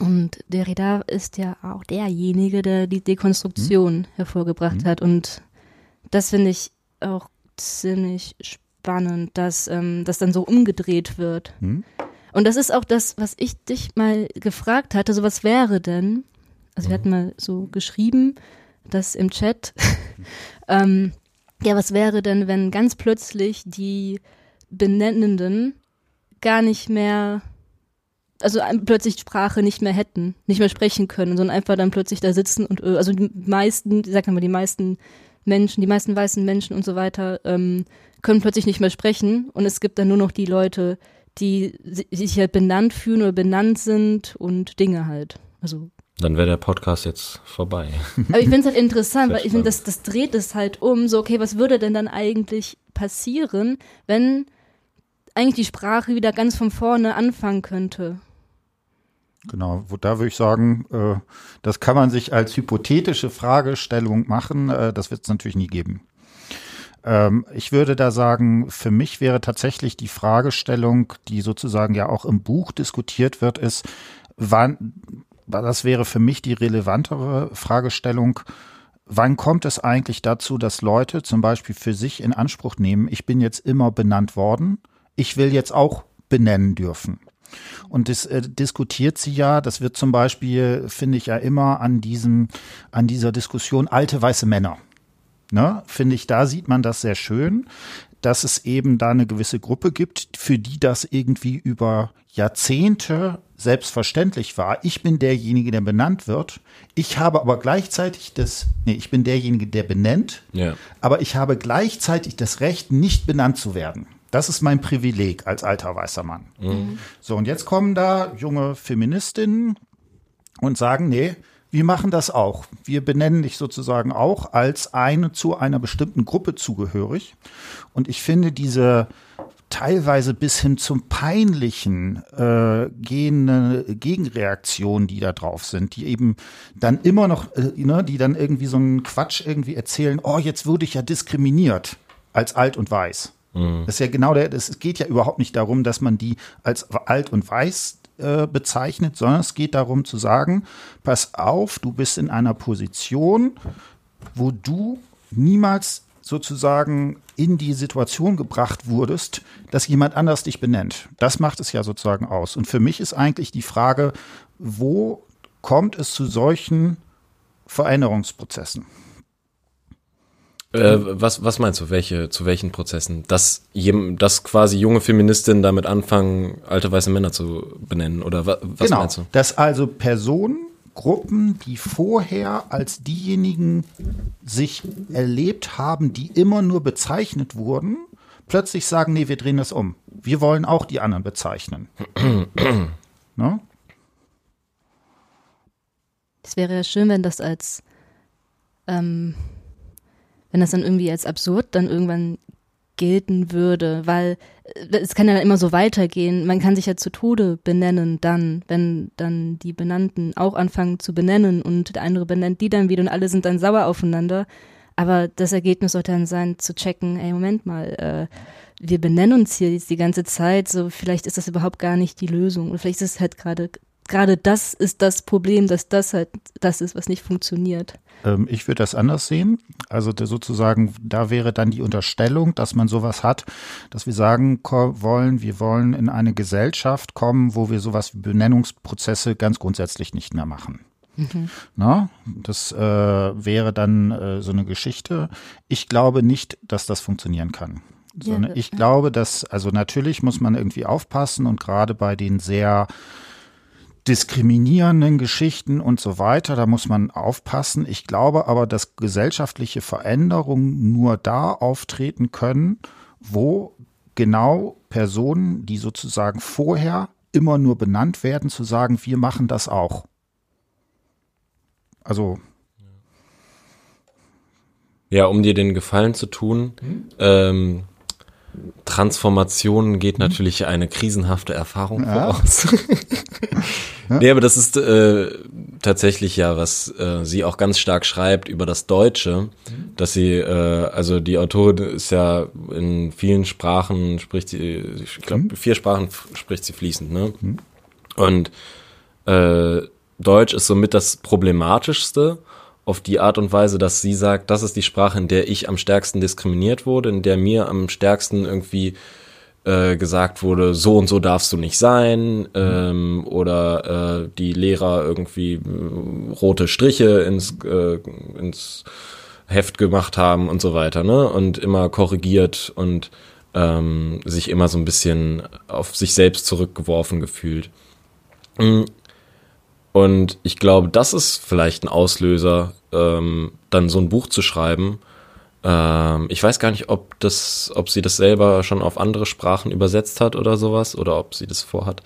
und Derrida ist ja auch derjenige, der die Dekonstruktion mhm. hervorgebracht mhm. hat. Und das finde ich auch ziemlich spannend, dass ähm, das dann so umgedreht wird. Mhm. Und das ist auch das, was ich dich mal gefragt hatte, so was wäre denn, also wir hatten mal so geschrieben, das im Chat, ähm, ja, was wäre denn, wenn ganz plötzlich die Benennenden gar nicht mehr also plötzlich Sprache nicht mehr hätten, nicht mehr sprechen können, sondern einfach dann plötzlich da sitzen und also die meisten, sag mal, die meisten Menschen, die meisten weißen Menschen und so weiter ähm, können plötzlich nicht mehr sprechen und es gibt dann nur noch die Leute, die sich halt benannt fühlen oder benannt sind und Dinge halt. Also dann wäre der Podcast jetzt vorbei. Aber ich finde es halt interessant, weil ich finde, das, das dreht es halt um. So, okay, was würde denn dann eigentlich passieren, wenn eigentlich die Sprache wieder ganz von vorne anfangen könnte? Genau, wo, da würde ich sagen, äh, das kann man sich als hypothetische Fragestellung machen. Äh, das wird es natürlich nie geben. Ähm, ich würde da sagen, für mich wäre tatsächlich die Fragestellung, die sozusagen ja auch im Buch diskutiert wird, ist, wann, das wäre für mich die relevantere Fragestellung, wann kommt es eigentlich dazu, dass Leute zum Beispiel für sich in Anspruch nehmen, ich bin jetzt immer benannt worden, ich will jetzt auch benennen dürfen. Und das äh, diskutiert sie ja, das wird zum Beispiel, finde ich ja immer an diesem, an dieser Diskussion alte weiße Männer. Ne, finde ich, da sieht man das sehr schön, dass es eben da eine gewisse Gruppe gibt, für die das irgendwie über Jahrzehnte selbstverständlich war. Ich bin derjenige, der benannt wird. Ich habe aber gleichzeitig das, nee, ich bin derjenige, der benennt, ja. aber ich habe gleichzeitig das Recht, nicht benannt zu werden. Das ist mein Privileg als alter weißer Mann. Mhm. So, und jetzt kommen da junge Feministinnen und sagen, nee, wir machen das auch. Wir benennen dich sozusagen auch als eine zu einer bestimmten Gruppe zugehörig. Und ich finde diese teilweise bis hin zum peinlichen äh, gehende Gegenreaktionen, die da drauf sind, die eben dann immer noch, äh, ne, die dann irgendwie so einen Quatsch irgendwie erzählen, oh, jetzt wurde ich ja diskriminiert als alt und weiß. Mhm. Das ist ja genau der, es geht ja überhaupt nicht darum, dass man die als alt und weiß äh, bezeichnet, sondern es geht darum zu sagen, pass auf, du bist in einer Position, wo du niemals sozusagen in die Situation gebracht wurdest, dass jemand anders dich benennt. Das macht es ja sozusagen aus. Und für mich ist eigentlich die Frage, wo kommt es zu solchen Veränderungsprozessen? Äh, was, was meinst du, welche, zu welchen Prozessen? Dass, dass quasi junge Feministinnen damit anfangen, alte weiße Männer zu benennen? Oder was, was genau, meinst du? Dass also Personen, Gruppen, die vorher als diejenigen sich erlebt haben, die immer nur bezeichnet wurden, plötzlich sagen, nee, wir drehen das um. Wir wollen auch die anderen bezeichnen. ne? Es wäre ja schön, wenn das als ähm, wenn das dann irgendwie als absurd dann irgendwann gelten würde, weil äh, es kann ja immer so weitergehen. Man kann sich ja zu Tode benennen dann, wenn dann die Benannten auch anfangen zu benennen und der andere benennt die dann wieder und alle sind dann sauer aufeinander. Aber das Ergebnis sollte dann sein, zu checken, ey, Moment mal, äh, wir benennen uns hier jetzt die ganze Zeit, so vielleicht ist das überhaupt gar nicht die Lösung. Und vielleicht ist es halt gerade, gerade das ist das Problem, dass das halt das ist, was nicht funktioniert. Ähm, ich würde das anders sehen. Also sozusagen, da wäre dann die Unterstellung, dass man sowas hat, dass wir sagen wollen, wir wollen in eine Gesellschaft kommen, wo wir sowas wie Benennungsprozesse ganz grundsätzlich nicht mehr machen. Mhm. Na, das äh, wäre dann äh, so eine Geschichte. Ich glaube nicht, dass das funktionieren kann. Sondern ja, ich ja. glaube, dass, also natürlich muss man irgendwie aufpassen und gerade bei den sehr diskriminierenden Geschichten und so weiter. Da muss man aufpassen. Ich glaube aber, dass gesellschaftliche Veränderungen nur da auftreten können, wo genau Personen, die sozusagen vorher immer nur benannt werden, zu sagen, wir machen das auch. Also. Ja, um dir den Gefallen zu tun, hm? ähm, Transformation geht mhm. natürlich eine krisenhafte Erfahrung ja. voraus. ja. Nee, aber das ist äh, tatsächlich ja, was äh, sie auch ganz stark schreibt über das Deutsche, mhm. dass sie, äh, also die Autorin ist ja in vielen Sprachen, spricht sie, ich glaube, mhm. vier Sprachen spricht sie fließend, ne? Mhm. Und äh, Deutsch ist somit das Problematischste auf die Art und Weise, dass sie sagt, das ist die Sprache, in der ich am stärksten diskriminiert wurde, in der mir am stärksten irgendwie äh, gesagt wurde, so und so darfst du nicht sein, ähm, oder äh, die Lehrer irgendwie äh, rote Striche ins, äh, ins Heft gemacht haben und so weiter, ne? Und immer korrigiert und ähm, sich immer so ein bisschen auf sich selbst zurückgeworfen gefühlt. Und ich glaube, das ist vielleicht ein Auslöser, ähm, dann so ein Buch zu schreiben. Ähm, ich weiß gar nicht, ob das, ob sie das selber schon auf andere Sprachen übersetzt hat oder sowas oder ob sie das vorhat.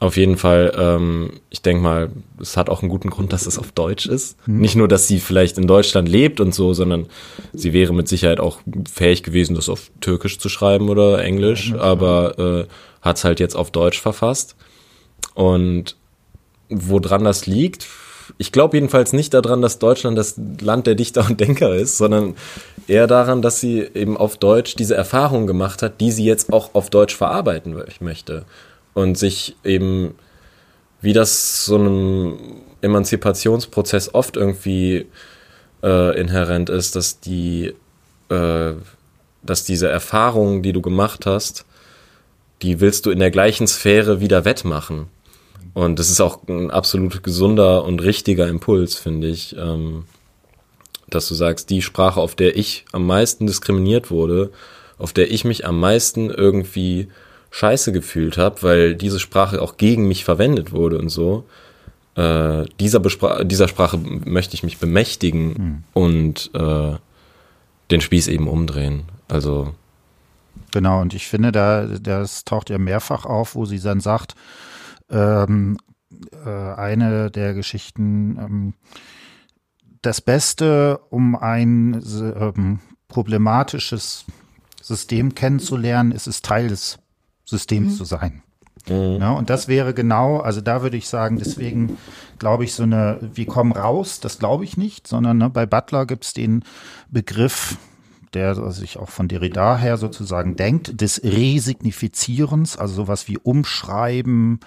Auf jeden Fall, ähm, ich denke mal, es hat auch einen guten Grund, dass es auf Deutsch ist. Mhm. Nicht nur, dass sie vielleicht in Deutschland lebt und so, sondern sie wäre mit Sicherheit auch fähig gewesen, das auf Türkisch zu schreiben oder Englisch, ja, aber äh, hat es halt jetzt auf Deutsch verfasst. Und woran das liegt, ich glaube jedenfalls nicht daran, dass Deutschland das Land der Dichter und Denker ist, sondern eher daran, dass sie eben auf Deutsch diese Erfahrung gemacht hat, die sie jetzt auch auf Deutsch verarbeiten möchte und sich eben, wie das so einem Emanzipationsprozess oft irgendwie äh, inhärent ist, dass die, äh, dass diese Erfahrungen, die du gemacht hast, die willst du in der gleichen Sphäre wieder wettmachen. Und das ist auch ein absolut gesunder und richtiger Impuls, finde ich, ähm, dass du sagst, die Sprache, auf der ich am meisten diskriminiert wurde, auf der ich mich am meisten irgendwie scheiße gefühlt habe, weil diese Sprache auch gegen mich verwendet wurde und so. Äh, dieser, Bespra dieser Sprache möchte ich mich bemächtigen mhm. und äh, den Spieß eben umdrehen. Also genau. Und ich finde, da das taucht ja mehrfach auf, wo sie dann sagt, ähm, äh, eine der Geschichten, ähm, das Beste, um ein ähm, problematisches System kennenzulernen, ist es Teil des Systems mhm. zu sein. Mhm. Ja, und das wäre genau, also da würde ich sagen, deswegen glaube ich, so eine, wir kommen raus, das glaube ich nicht, sondern ne, bei Butler gibt es den Begriff, der sich auch von Derrida her sozusagen denkt, des Resignifizierens, also sowas wie Umschreiben,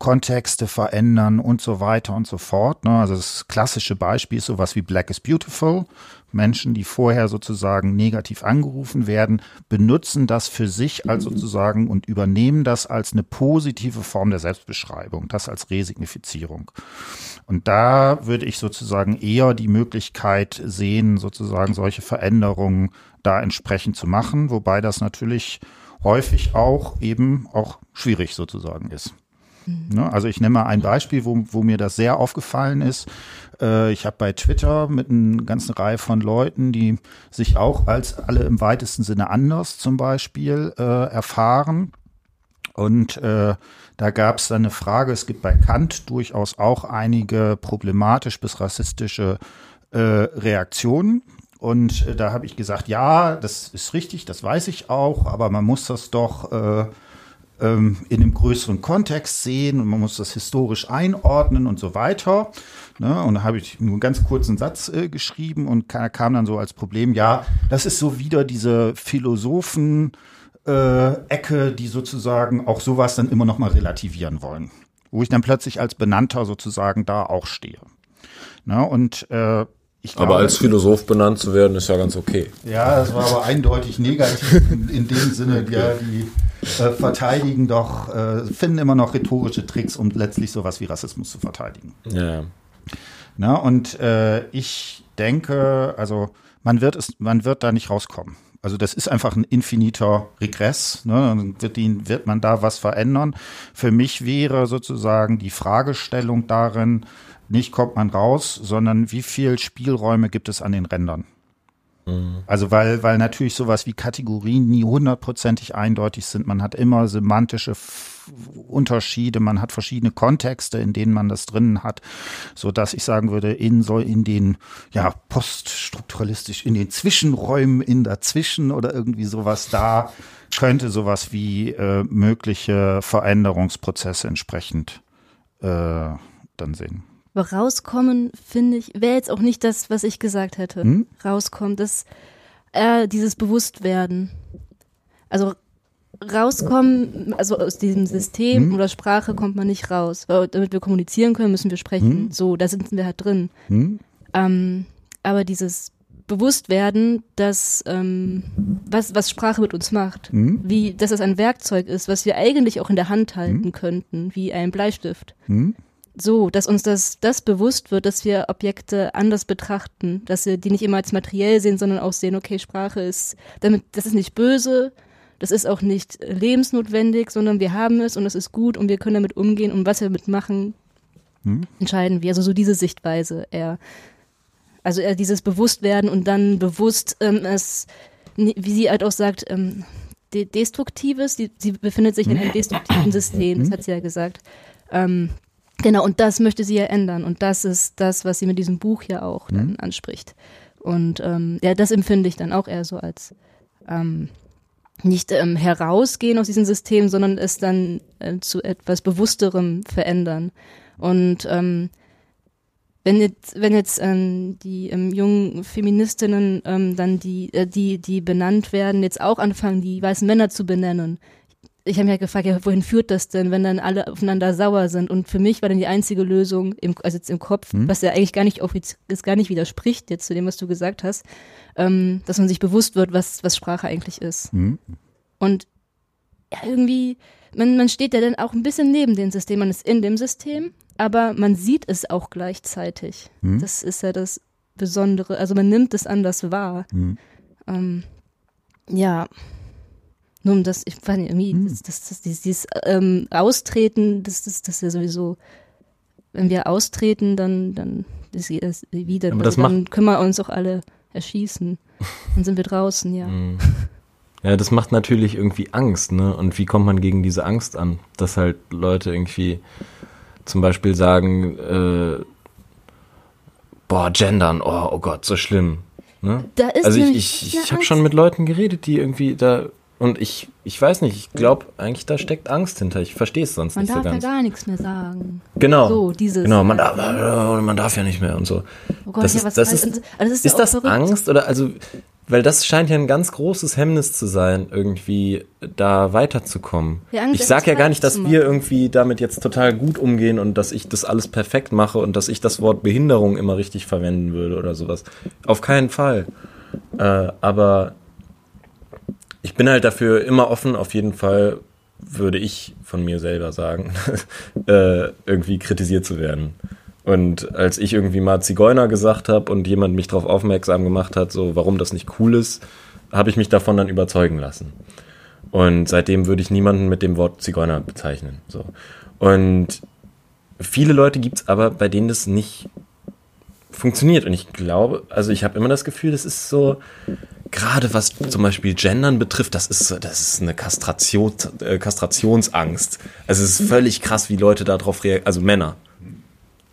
Kontexte verändern und so weiter und so fort. Ne? Also das klassische Beispiel ist sowas wie Black is Beautiful. Menschen, die vorher sozusagen negativ angerufen werden, benutzen das für sich als sozusagen und übernehmen das als eine positive Form der Selbstbeschreibung, das als Resignifizierung. Und da würde ich sozusagen eher die Möglichkeit sehen, sozusagen solche Veränderungen da entsprechend zu machen, wobei das natürlich häufig auch eben auch schwierig sozusagen ist. Ne? Also ich nehme mal ein Beispiel, wo, wo mir das sehr aufgefallen ist. Äh, ich habe bei Twitter mit einer ganzen Reihe von Leuten, die sich auch als alle im weitesten Sinne anders zum Beispiel äh, erfahren. Und äh, da gab es dann eine Frage, es gibt bei Kant durchaus auch einige problematisch bis rassistische äh, Reaktionen. Und äh, da habe ich gesagt, ja, das ist richtig, das weiß ich auch, aber man muss das doch äh, ähm, in einem größeren Kontext sehen und man muss das historisch einordnen und so weiter. Ne? Und da habe ich nur einen ganz kurzen Satz äh, geschrieben und kam dann so als Problem, ja, das ist so wieder diese Philosophen, äh, Ecke, die sozusagen auch sowas dann immer noch mal relativieren wollen. Wo ich dann plötzlich als Benannter sozusagen da auch stehe. Ne? Und äh, Glaube, aber als Philosoph benannt zu werden, ist ja ganz okay. Ja, das war aber eindeutig negativ in, in dem Sinne, ja, die äh, verteidigen doch, äh, finden immer noch rhetorische Tricks, um letztlich sowas wie Rassismus zu verteidigen. Ja. Na, und äh, ich denke, also man wird es, man wird da nicht rauskommen. Also das ist einfach ein infiniter Regress. Ne? Dann wird, die, wird man da was verändern. Für mich wäre sozusagen die Fragestellung darin, nicht kommt man raus, sondern wie viel Spielräume gibt es an den Rändern? Mhm. Also weil, weil natürlich sowas wie Kategorien nie hundertprozentig eindeutig sind. Man hat immer semantische Unterschiede, man hat verschiedene Kontexte, in denen man das drinnen hat, so dass ich sagen würde, in so in den ja poststrukturalistisch in den Zwischenräumen in dazwischen oder irgendwie sowas da könnte sowas wie äh, mögliche Veränderungsprozesse entsprechend äh, dann sehen. Aber rauskommen, finde ich, wäre jetzt auch nicht das, was ich gesagt hätte. Hm? Rauskommen, das, äh, dieses Bewusstwerden. Also rauskommen, also aus diesem System hm? oder Sprache kommt man nicht raus. Weil, damit wir kommunizieren können, müssen wir sprechen. Hm? So, da sind wir halt drin. Hm? Ähm, aber dieses Bewusstwerden, dass ähm, was, was Sprache mit uns macht, hm? wie, dass es ein Werkzeug ist, was wir eigentlich auch in der Hand halten hm? könnten, wie ein Bleistift so, dass uns das, das bewusst wird, dass wir Objekte anders betrachten, dass wir die nicht immer als materiell sehen, sondern auch sehen, okay, Sprache ist, damit, das ist nicht böse, Das ist auch nicht lebensnotwendig, sondern wir haben es und es ist gut und wir können damit umgehen und was wir damit machen, hm? entscheiden wir. Also so diese Sichtweise eher. Also eher dieses Bewusstwerden und dann bewusst ähm, es, wie sie halt auch sagt, ähm, De Destruktives, die, sie befindet sich in einem destruktiven System, das hat sie ja gesagt. Ähm, genau, und das möchte sie ja ändern. Und das ist das, was sie mit diesem Buch ja auch dann anspricht. Und ähm, ja, das empfinde ich dann auch eher so als ähm, nicht ähm, herausgehen aus diesem System, sondern es dann äh, zu etwas Bewussterem verändern. Und ähm, wenn jetzt, wenn jetzt ähm, die ähm, jungen Feministinnen ähm, dann die, äh, die, die benannt werden, jetzt auch anfangen, die weißen Männer zu benennen. Ich habe mich halt gefragt, ja, wohin führt das denn, wenn dann alle aufeinander sauer sind? Und für mich war dann die einzige Lösung, im, also jetzt im Kopf, hm. was ja eigentlich gar nicht offiziell, gar nicht widerspricht jetzt zu dem, was du gesagt hast, ähm, dass man sich bewusst wird, was, was Sprache eigentlich ist. Hm. Und ja, irgendwie, man, man steht ja dann auch ein bisschen neben dem System, man ist in dem System, aber man sieht es auch gleichzeitig. Hm. Das ist ja das Besondere. Also man nimmt es anders wahr. Hm. Ähm, ja. Nur um das, ich nicht, irgendwie, hm. das, das, das, dieses, dieses ähm, Austreten, das, das, das ist ja sowieso, wenn wir austreten, dann, dann ist es wieder, aber das dann können wir uns auch alle erschießen. Dann sind wir draußen, ja. Hm. Ja, das macht natürlich irgendwie Angst, ne? Und wie kommt man gegen diese Angst an? Dass halt Leute irgendwie zum Beispiel sagen, äh, boah, gendern, oh, oh Gott, so schlimm. Ne? also ich, ich, ich habe schon mit Leuten geredet, die irgendwie da und ich, ich weiß nicht, ich glaube eigentlich da steckt Angst hinter. Ich verstehe es sonst man nicht so ganz. Man darf ja gar nichts mehr sagen. Genau. So, dieses. Genau, man darf, man darf ja nicht mehr und so. Oh Gott, das ja, ist, das ist, also das ist, ist das verrückt. Angst oder also weil das scheint ja ein ganz großes Hemmnis zu sein, irgendwie da weiterzukommen. Ja, ich sag ja gar nicht, dass wir irgendwie damit jetzt total gut umgehen und dass ich das alles perfekt mache und dass ich das Wort Behinderung immer richtig verwenden würde oder sowas. Auf keinen Fall. Äh, aber ich bin halt dafür immer offen, auf jeden Fall würde ich von mir selber sagen, äh, irgendwie kritisiert zu werden. Und als ich irgendwie mal Zigeuner gesagt habe und jemand mich darauf aufmerksam gemacht hat, so warum das nicht cool ist, habe ich mich davon dann überzeugen lassen. Und seitdem würde ich niemanden mit dem Wort Zigeuner bezeichnen. So. Und viele Leute gibt es aber, bei denen das nicht funktioniert. Und ich glaube, also ich habe immer das Gefühl, das ist so, gerade was zum Beispiel Gendern betrifft, das ist, das ist eine Kastration, äh, Kastrationsangst. Also es ist völlig krass, wie Leute darauf reagieren, also Männer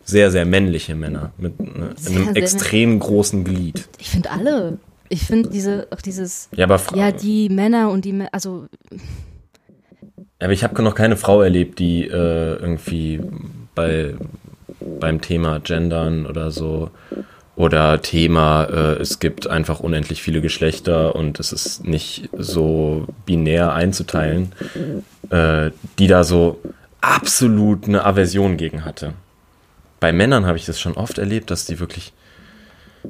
sehr, sehr männliche Männer mit ne, einem extrem großen Glied. Ich finde alle. Ich finde diese, auch dieses, ja, aber ja, die Männer und die, also. Aber ich habe noch keine Frau erlebt, die äh, irgendwie bei, beim Thema Gendern oder so oder Thema, äh, es gibt einfach unendlich viele Geschlechter und es ist nicht so binär einzuteilen, äh, die da so absolut eine Aversion gegen hatte bei Männern habe ich das schon oft erlebt, dass die wirklich.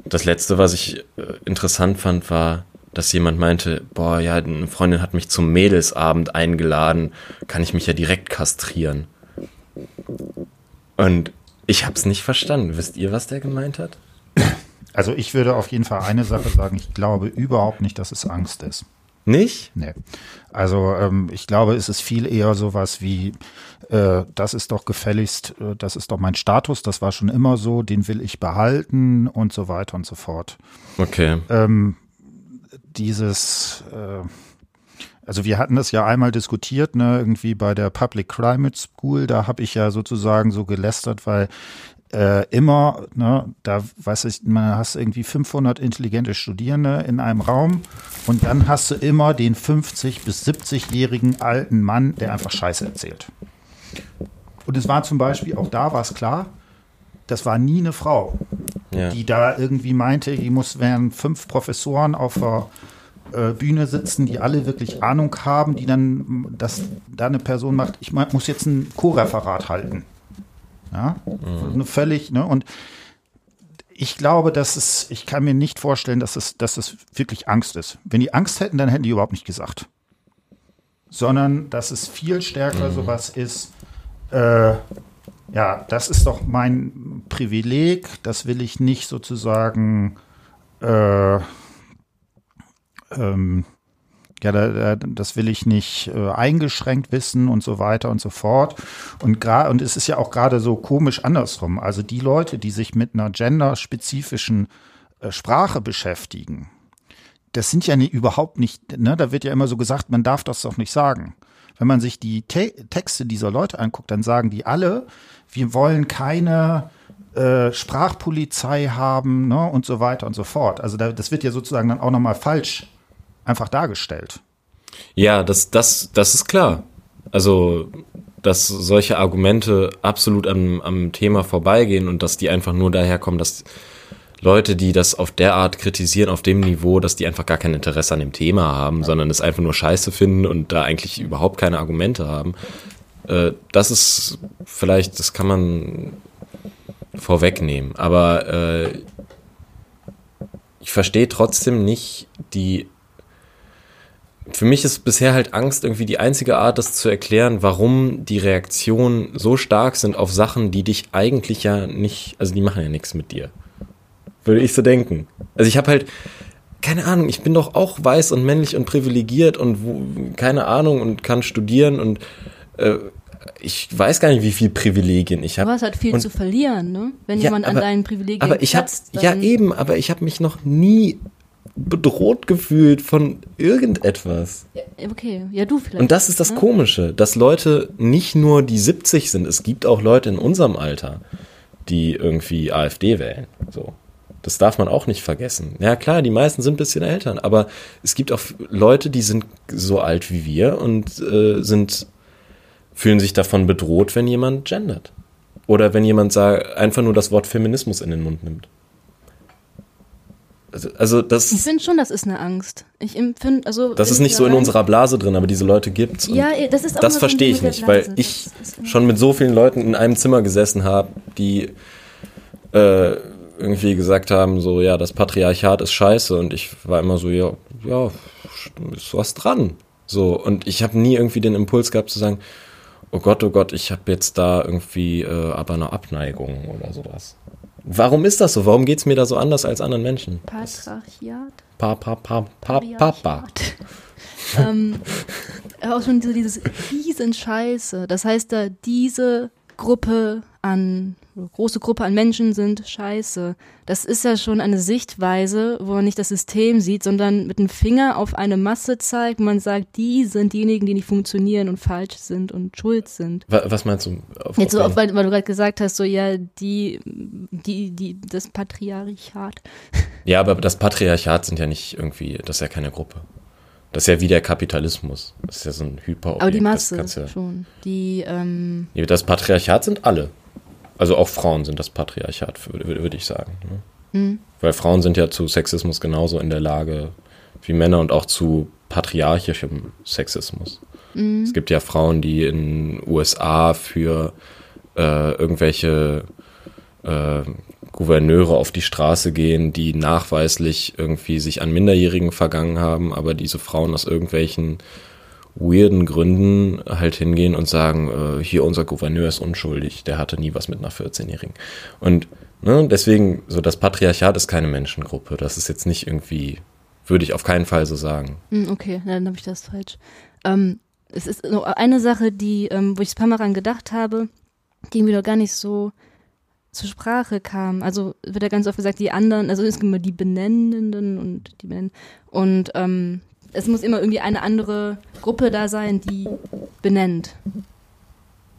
Das letzte, was ich äh, interessant fand, war, dass jemand meinte, boah, ja, eine Freundin hat mich zum Mädelsabend eingeladen, kann ich mich ja direkt kastrieren. Und ich habe es nicht verstanden. Wisst ihr, was der gemeint hat? Also ich würde auf jeden Fall eine Sache sagen, ich glaube überhaupt nicht, dass es Angst ist. Nicht? Nee. Also ähm, ich glaube, es ist viel eher sowas wie, äh, das ist doch gefälligst, äh, das ist doch mein Status, das war schon immer so, den will ich behalten und so weiter und so fort. Okay. Ähm, dieses, äh, also wir hatten das ja einmal diskutiert, ne, irgendwie bei der Public Climate School, da habe ich ja sozusagen so gelästert, weil äh, immer, ne, da weiß ich, man hast irgendwie 500 intelligente Studierende in einem Raum und dann hast du immer den 50 bis 70-jährigen alten Mann, der einfach Scheiße erzählt. Und es war zum Beispiel, auch da war es klar, das war nie eine Frau, ja. die da irgendwie meinte, die muss, wären fünf Professoren auf der äh, Bühne sitzen, die alle wirklich Ahnung haben, die dann, dass da eine Person macht, ich muss jetzt ein Co-Referat halten. Ja, mhm. völlig, ne? Und ich glaube, dass es, ich kann mir nicht vorstellen, dass es, dass es wirklich Angst ist. Wenn die Angst hätten, dann hätten die überhaupt nicht gesagt. Sondern, dass es viel stärker mhm. sowas ist, äh, ja, das ist doch mein Privileg, das will ich nicht sozusagen äh, ähm, ja, da, das will ich nicht äh, eingeschränkt wissen und so weiter und so fort. Und, und es ist ja auch gerade so komisch andersrum. Also die Leute, die sich mit einer genderspezifischen äh, Sprache beschäftigen, das sind ja nie, überhaupt nicht, ne, da wird ja immer so gesagt, man darf das doch nicht sagen. Wenn man sich die Te Texte dieser Leute anguckt, dann sagen die alle, wir wollen keine äh, Sprachpolizei haben ne, und so weiter und so fort. Also da, das wird ja sozusagen dann auch nochmal falsch einfach dargestellt. Ja, das, das, das ist klar. Also, dass solche Argumente absolut am, am Thema vorbeigehen und dass die einfach nur daherkommen, dass Leute, die das auf der Art kritisieren, auf dem Niveau, dass die einfach gar kein Interesse an dem Thema haben, sondern es einfach nur scheiße finden und da eigentlich überhaupt keine Argumente haben. Äh, das ist vielleicht, das kann man vorwegnehmen. Aber äh, ich verstehe trotzdem nicht die für mich ist bisher halt Angst irgendwie die einzige Art, das zu erklären, warum die Reaktionen so stark sind auf Sachen, die dich eigentlich ja nicht, also die machen ja nichts mit dir. Würde ich so denken. Also ich habe halt, keine Ahnung, ich bin doch auch weiß und männlich und privilegiert und wo, keine Ahnung und kann studieren und äh, ich weiß gar nicht, wie viel Privilegien ich habe. Du hast halt viel und, zu verlieren, ne? Wenn ja, jemand aber, an deinen Privilegien Aber ich habe ja eben, aber ich habe mich noch nie bedroht gefühlt von irgendetwas. Okay, ja du vielleicht. Und das ist das ne? Komische, dass Leute nicht nur die 70 sind, es gibt auch Leute in unserem Alter, die irgendwie AfD wählen. So. Das darf man auch nicht vergessen. Ja klar, die meisten sind ein bisschen älter, aber es gibt auch Leute, die sind so alt wie wir und äh, sind fühlen sich davon bedroht, wenn jemand gendert. Oder wenn jemand sagt, einfach nur das Wort Feminismus in den Mund nimmt. Also, also das. Ich finde schon, das ist eine Angst. Ich empfinde, also. Das ist nicht so in unserer Blase drin, aber diese Leute gibt's. Ja, das ist auch Das verstehe ich nicht, weil ich schon mit so vielen Leuten in einem Zimmer gesessen habe, die äh, irgendwie gesagt haben, so, ja, das Patriarchat ist scheiße und ich war immer so, ja, ja, ist was dran. So, und ich habe nie irgendwie den Impuls gehabt zu sagen, oh Gott, oh Gott, ich habe jetzt da irgendwie äh, aber eine Abneigung oder sowas. Warum ist das so? Warum geht es mir da so anders als anderen Menschen? Patriarchat? Pa, pa, pa, pa, Papa. ähm, auch schon so dieses Riesenscheiße. Das heißt, da diese Gruppe an große Gruppe an Menschen sind scheiße. Das ist ja schon eine Sichtweise, wo man nicht das System sieht, sondern mit dem Finger auf eine Masse zeigt. Man sagt, die sind diejenigen, die nicht funktionieren und falsch sind und schuld sind. Was meinst du? Auf, Jetzt so, auf, weil, weil, du gerade gesagt hast, so ja, die, die, die, das Patriarchat. Ja, aber das Patriarchat sind ja nicht irgendwie, das ist ja keine Gruppe. Das ist ja wie der Kapitalismus. Das ist ja so ein Hyper. Aber die Masse ja, schon. Die, ähm, das Patriarchat sind alle. Also auch Frauen sind das Patriarchat, würde, ich sagen. Ne? Mhm. Weil Frauen sind ja zu Sexismus genauso in der Lage wie Männer und auch zu patriarchischem Sexismus. Mhm. Es gibt ja Frauen, die in USA für äh, irgendwelche äh, Gouverneure auf die Straße gehen, die nachweislich irgendwie sich an Minderjährigen vergangen haben, aber diese Frauen aus irgendwelchen weirden Gründen halt hingehen und sagen, äh, hier unser Gouverneur ist unschuldig, der hatte nie was mit einer 14-Jährigen. Und ne, deswegen, so das Patriarchat ist keine Menschengruppe. Das ist jetzt nicht irgendwie, würde ich auf keinen Fall so sagen. Hm, okay, dann habe ich das falsch. Ähm, es ist noch eine Sache, die, ähm, wo ich ein paar Mal dran gedacht habe, die mir doch gar nicht so zur Sprache kam. Also wird ja ganz oft gesagt, die anderen, also es gibt immer die Benennenden und die Benennen. Und ähm, es muss immer irgendwie eine andere Gruppe da sein, die benennt.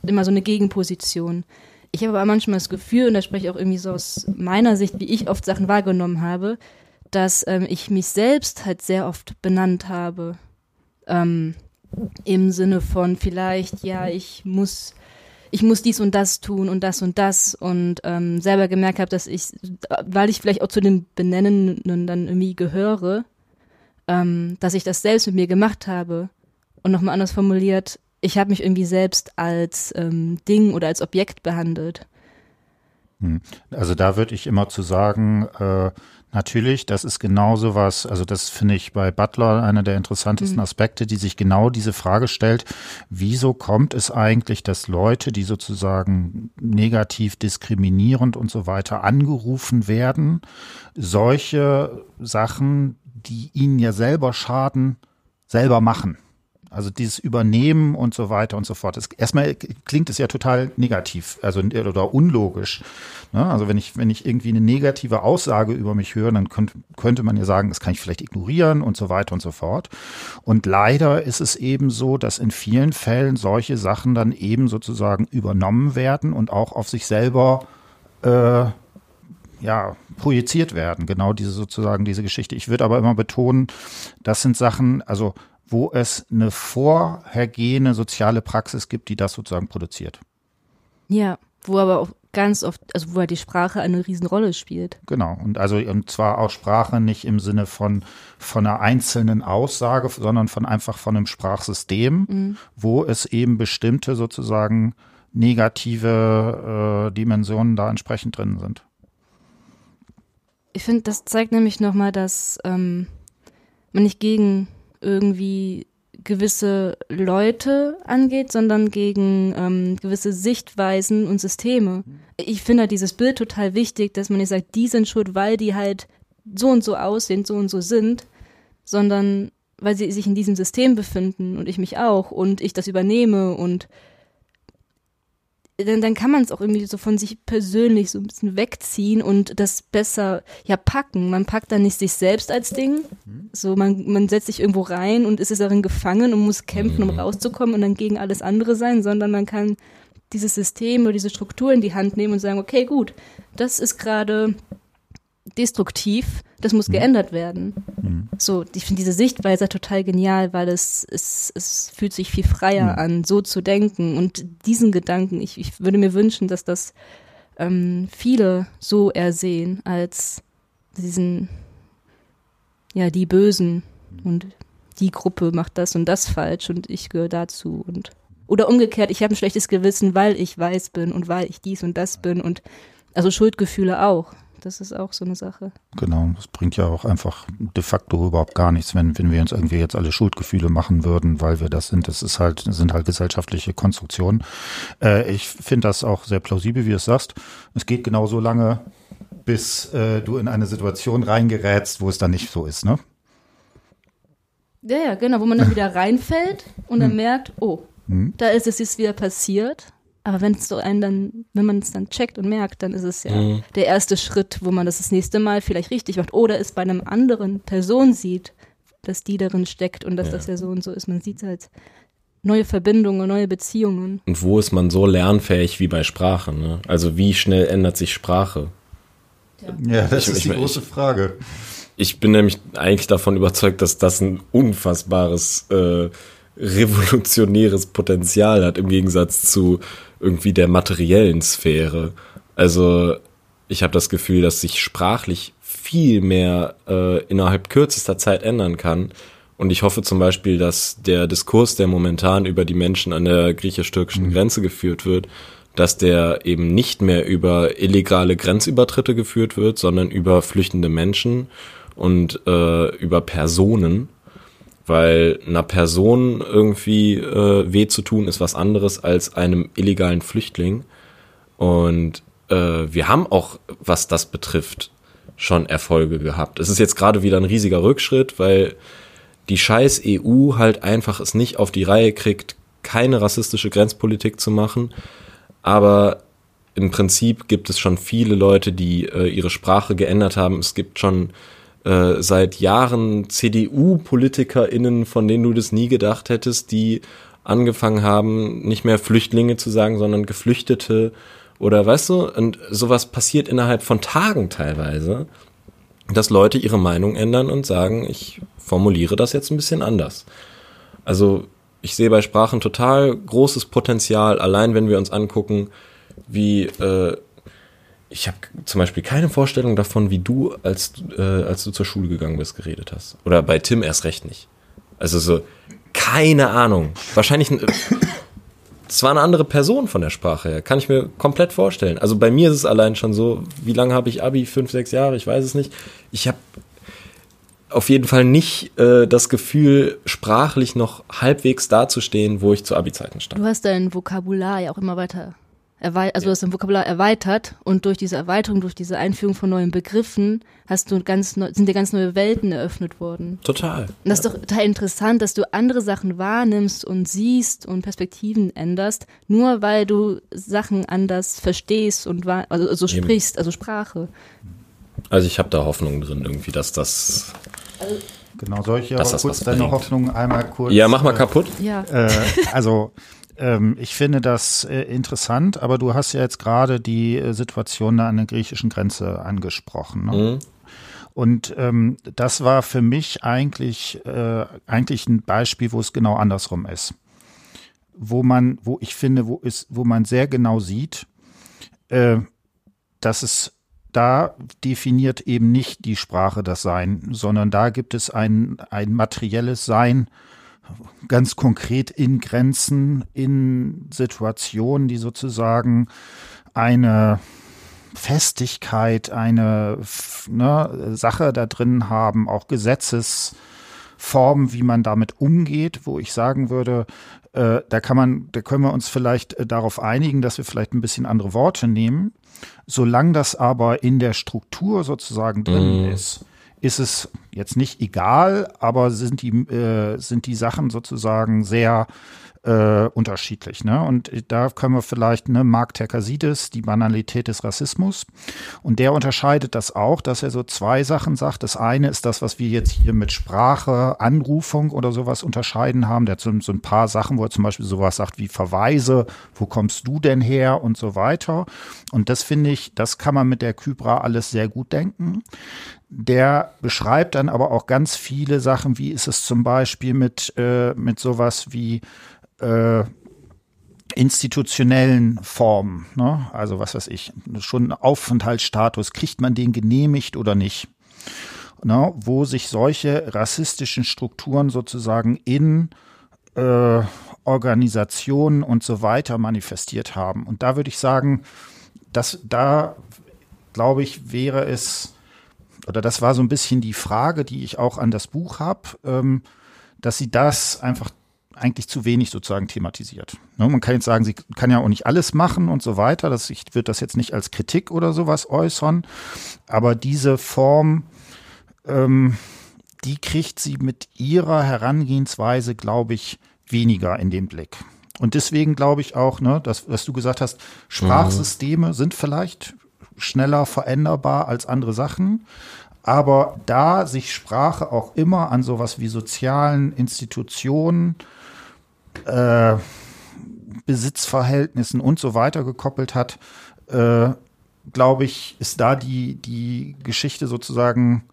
Immer so eine Gegenposition. Ich habe aber manchmal das Gefühl, und da spreche ich auch irgendwie so aus meiner Sicht, wie ich oft Sachen wahrgenommen habe, dass ähm, ich mich selbst halt sehr oft benannt habe. Ähm, Im Sinne von vielleicht, ja, ich muss, ich muss dies und das tun und das und das und ähm, selber gemerkt habe, dass ich, weil ich vielleicht auch zu den Benennenden dann irgendwie gehöre, ähm, dass ich das selbst mit mir gemacht habe. Und nochmal anders formuliert, ich habe mich irgendwie selbst als ähm, Ding oder als Objekt behandelt. Hm. Also da würde ich immer zu sagen, äh, natürlich, das ist genauso was, also das finde ich bei Butler einer der interessantesten mhm. Aspekte, die sich genau diese Frage stellt, wieso kommt es eigentlich, dass Leute, die sozusagen negativ diskriminierend und so weiter angerufen werden, solche Sachen die ihnen ja selber schaden, selber machen. Also dieses Übernehmen und so weiter und so fort. Das, erstmal klingt es ja total negativ, also oder unlogisch. Ne? Also wenn ich, wenn ich irgendwie eine negative Aussage über mich höre, dann könnt, könnte man ja sagen, das kann ich vielleicht ignorieren und so weiter und so fort. Und leider ist es eben so, dass in vielen Fällen solche Sachen dann eben sozusagen übernommen werden und auch auf sich selber äh, ja, projiziert werden. Genau diese sozusagen diese Geschichte. Ich würde aber immer betonen, das sind Sachen, also wo es eine vorhergehende soziale Praxis gibt, die das sozusagen produziert. Ja, wo aber auch ganz oft, also wo halt die Sprache eine Riesenrolle spielt. Genau, und also und zwar auch Sprache nicht im Sinne von, von einer einzelnen Aussage, sondern von einfach von einem Sprachsystem, mhm. wo es eben bestimmte sozusagen negative äh, Dimensionen da entsprechend drin sind. Ich finde, das zeigt nämlich nochmal, dass ähm, man nicht gegen irgendwie gewisse Leute angeht, sondern gegen ähm, gewisse Sichtweisen und Systeme. Ich finde halt dieses Bild total wichtig, dass man nicht sagt, die sind schuld, weil die halt so und so aussehen, so und so sind, sondern weil sie sich in diesem System befinden und ich mich auch und ich das übernehme und dann, dann kann man es auch irgendwie so von sich persönlich so ein bisschen wegziehen und das besser ja packen. Man packt dann nicht sich selbst als Ding. So, man, man setzt sich irgendwo rein und ist es darin gefangen und muss kämpfen, um mhm. rauszukommen und dann gegen alles andere sein, sondern man kann dieses System oder diese Struktur in die Hand nehmen und sagen, okay, gut, das ist gerade destruktiv, das muss mhm. geändert werden. Mhm. So, ich finde diese Sichtweise total genial, weil es, es, es fühlt sich viel freier mhm. an, so zu denken. Und diesen Gedanken, ich, ich würde mir wünschen, dass das ähm, viele so ersehen als diesen, ja, die Bösen und die Gruppe macht das und das falsch und ich gehöre dazu und oder umgekehrt, ich habe ein schlechtes Gewissen, weil ich weiß bin und weil ich dies und das bin und also Schuldgefühle auch. Das ist auch so eine Sache. Genau, das bringt ja auch einfach de facto überhaupt gar nichts, wenn, wenn wir uns irgendwie jetzt alle Schuldgefühle machen würden, weil wir das sind. Das ist halt, sind halt gesellschaftliche Konstruktionen. Äh, ich finde das auch sehr plausibel, wie du es sagst. Es geht genau so lange, bis äh, du in eine Situation reingerätst, wo es dann nicht so ist, ne? Ja, ja, genau, wo man dann wieder reinfällt und dann hm. merkt, oh, hm. da ist es jetzt wieder passiert aber wenn es so einen dann, wenn man es dann checkt und merkt, dann ist es ja mhm. der erste Schritt, wo man das das nächste Mal vielleicht richtig macht. Oder es bei einem anderen Person sieht, dass die darin steckt und dass ja. das ja so und so ist. Man sieht halt neue Verbindungen, neue Beziehungen. Und wo ist man so lernfähig wie bei Sprache? Ne? Also wie schnell ändert sich Sprache? Ja, ja das ich, ist die große Frage. Ich bin nämlich eigentlich davon überzeugt, dass das ein unfassbares äh, revolutionäres Potenzial hat im Gegensatz zu irgendwie der materiellen Sphäre. Also ich habe das Gefühl, dass sich sprachlich viel mehr äh, innerhalb kürzester Zeit ändern kann. Und ich hoffe zum Beispiel, dass der Diskurs, der momentan über die Menschen an der griechisch-türkischen mhm. Grenze geführt wird, dass der eben nicht mehr über illegale Grenzübertritte geführt wird, sondern über flüchtende Menschen und äh, über Personen weil einer Person irgendwie äh, weh zu tun ist was anderes als einem illegalen Flüchtling. Und äh, wir haben auch, was das betrifft, schon Erfolge gehabt. Es ist jetzt gerade wieder ein riesiger Rückschritt, weil die scheiß EU halt einfach es nicht auf die Reihe kriegt, keine rassistische Grenzpolitik zu machen. Aber im Prinzip gibt es schon viele Leute, die äh, ihre Sprache geändert haben. Es gibt schon äh, seit Jahren CDU-PolitikerInnen, von denen du das nie gedacht hättest, die angefangen haben, nicht mehr Flüchtlinge zu sagen, sondern Geflüchtete oder weißt du, und sowas passiert innerhalb von Tagen teilweise, dass Leute ihre Meinung ändern und sagen, ich formuliere das jetzt ein bisschen anders. Also ich sehe bei Sprachen total großes Potenzial, allein wenn wir uns angucken, wie äh, ich habe zum Beispiel keine Vorstellung davon, wie du, als, äh, als du zur Schule gegangen bist, geredet hast. Oder bei Tim erst recht nicht. Also so, keine Ahnung. Wahrscheinlich, es war eine andere Person von der Sprache her. Kann ich mir komplett vorstellen. Also bei mir ist es allein schon so, wie lange habe ich Abi? Fünf, sechs Jahre? Ich weiß es nicht. Ich habe auf jeden Fall nicht äh, das Gefühl, sprachlich noch halbwegs dazustehen, wo ich zu Abi-Zeiten stand. Du hast dein Vokabular ja auch immer weiter erwei also du hast dein Vokabular erweitert und durch diese Erweiterung, durch diese Einführung von neuen Begriffen hast du ganz neu, sind dir ganz neue Welten eröffnet worden. Total. Und das ist doch total interessant, dass du andere Sachen wahrnimmst und siehst und Perspektiven änderst, nur weil du Sachen anders verstehst und also, also sprichst, also Sprache. Also ich habe da Hoffnung drin irgendwie, dass das Genau, solche Dass das kurz was deine bringt. Hoffnung einmal kurz. Ja, mach mal äh, kaputt. Ja. Äh, also ähm, ich finde das äh, interessant, aber du hast ja jetzt gerade die äh, Situation da an der griechischen Grenze angesprochen. Ne? Mhm. Und ähm, das war für mich eigentlich äh, eigentlich ein Beispiel, wo es genau andersrum ist, wo man, wo ich finde, wo ist, wo man sehr genau sieht, äh, dass es da definiert eben nicht die Sprache das Sein, sondern da gibt es ein ein materielles Sein, ganz konkret in Grenzen, in Situationen, die sozusagen eine Festigkeit, eine ne, Sache da drin haben, auch Gesetzesformen, wie man damit umgeht, wo ich sagen würde, äh, da kann man, da können wir uns vielleicht äh, darauf einigen, dass wir vielleicht ein bisschen andere Worte nehmen. Solange das aber in der Struktur sozusagen drin ist, ist es jetzt nicht egal, aber sind die, äh, sind die Sachen sozusagen sehr äh, unterschiedlich. Ne? Und da können wir vielleicht, ne, Mark Terkasides, die Banalität des Rassismus. Und der unterscheidet das auch, dass er so zwei Sachen sagt. Das eine ist das, was wir jetzt hier mit Sprache, Anrufung oder sowas unterscheiden haben. Der hat so, so ein paar Sachen, wo er zum Beispiel sowas sagt wie Verweise, wo kommst du denn her und so weiter. Und das finde ich, das kann man mit der Kybra alles sehr gut denken. Der beschreibt dann aber auch ganz viele Sachen, wie ist es zum Beispiel mit, äh, mit sowas wie äh, institutionellen Formen, ne? also was weiß ich, schon Aufenthaltsstatus, kriegt man den genehmigt oder nicht? Ne? Wo sich solche rassistischen Strukturen sozusagen in äh, Organisationen und so weiter manifestiert haben. Und da würde ich sagen, dass da, glaube ich, wäre es, oder das war so ein bisschen die Frage, die ich auch an das Buch habe, ähm, dass sie das einfach eigentlich zu wenig sozusagen thematisiert. Ne, man kann jetzt sagen, sie kann ja auch nicht alles machen und so weiter. Das, ich würde das jetzt nicht als Kritik oder sowas äußern, aber diese Form, ähm, die kriegt sie mit ihrer Herangehensweise, glaube ich, weniger in den Blick. Und deswegen glaube ich auch, ne, das, was du gesagt hast, Sprachsysteme sind vielleicht schneller veränderbar als andere Sachen. Aber da sich Sprache auch immer an sowas wie sozialen Institutionen, äh, Besitzverhältnissen und so weiter gekoppelt hat, äh, glaube ich, ist da die, die Geschichte sozusagen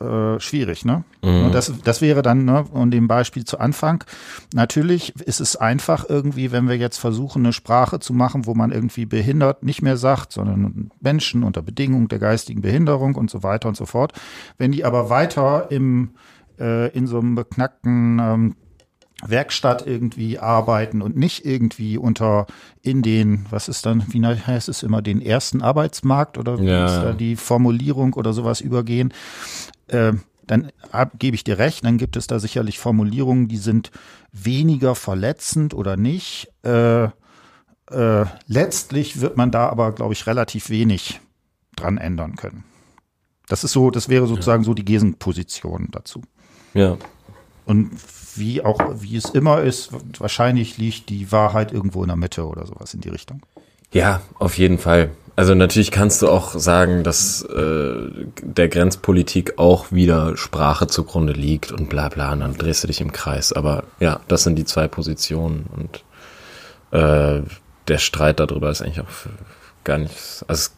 äh, schwierig, ne? Und das, das wäre dann, ne, um dem Beispiel zu Anfang, natürlich ist es einfach irgendwie, wenn wir jetzt versuchen, eine Sprache zu machen, wo man irgendwie behindert nicht mehr sagt, sondern Menschen unter Bedingungen der geistigen Behinderung und so weiter und so fort. Wenn die aber weiter im, äh, in so einem beknackten ähm, Werkstatt irgendwie arbeiten und nicht irgendwie unter in den, was ist dann, wie heißt es immer, den ersten Arbeitsmarkt oder wie Ja. ist da die Formulierung oder sowas übergehen, äh, dann gebe ich dir recht, dann gibt es da sicherlich Formulierungen, die sind weniger verletzend oder nicht. Äh, äh, letztlich wird man da aber, glaube ich, relativ wenig dran ändern können. Das ist so, das wäre sozusagen so die Gegenposition dazu. Ja. Und wie auch, wie es immer ist, wahrscheinlich liegt die Wahrheit irgendwo in der Mitte oder sowas in die Richtung. Ja, auf jeden Fall. Also natürlich kannst du auch sagen, dass äh, der Grenzpolitik auch wieder Sprache zugrunde liegt und bla bla, und dann drehst du dich im Kreis. Aber ja, das sind die zwei Positionen und äh, der Streit darüber ist eigentlich auch gar nicht, also es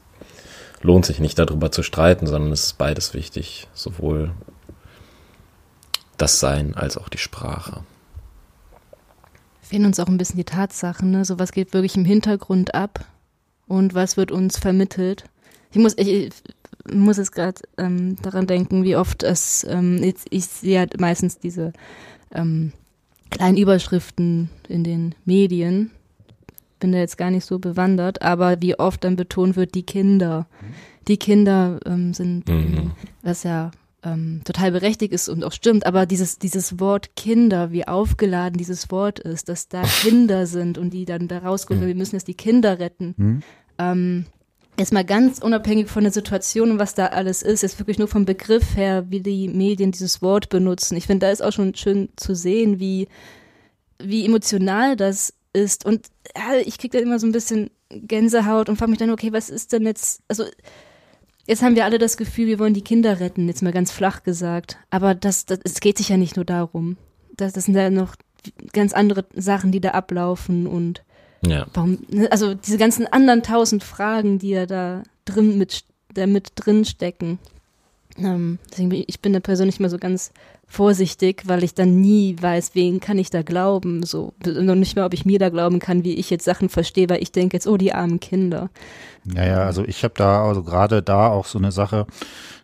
lohnt sich nicht darüber zu streiten, sondern es ist beides wichtig, sowohl das Sein als auch die Sprache. fehlen uns auch ein bisschen die Tatsachen, ne? So was geht wirklich im Hintergrund ab und was wird uns vermittelt. Ich muss, ich, ich muss jetzt gerade ähm, daran denken, wie oft es, ähm, ich, ich sehe halt meistens diese ähm, kleinen Überschriften in den Medien. Bin da jetzt gar nicht so bewandert, aber wie oft dann betont wird, die Kinder. Die Kinder ähm, sind, Mhm. was ja ähm, total berechtigt ist und auch stimmt, aber dieses, dieses Wort Kinder, wie aufgeladen dieses Wort ist, dass da Kinder sind und die dann da rauskommen, wir müssen jetzt die Kinder retten. Hm. Ähm, jetzt mal ganz unabhängig von der Situation und was da alles ist, jetzt wirklich nur vom Begriff her, wie die Medien dieses Wort benutzen. Ich finde, da ist auch schon schön zu sehen, wie, wie emotional das ist. Und ja, ich kriege dann immer so ein bisschen Gänsehaut und frage mich dann, okay, was ist denn jetzt, also Jetzt haben wir alle das Gefühl, wir wollen die Kinder retten, jetzt mal ganz flach gesagt. Aber das, das, es geht sich ja nicht nur darum. Das, das sind ja noch ganz andere Sachen, die da ablaufen und Ja. warum, ne, also diese ganzen anderen tausend Fragen, die ja da drin mit, da mit drin stecken. Ähm, deswegen bin ich, ich bin da persönlich immer so ganz vorsichtig, weil ich dann nie weiß, wen kann ich da glauben, so, noch nicht mal, ob ich mir da glauben kann, wie ich jetzt Sachen verstehe, weil ich denke jetzt, oh, die armen Kinder. Ja, ja, also ich habe da, also gerade da auch so eine Sache,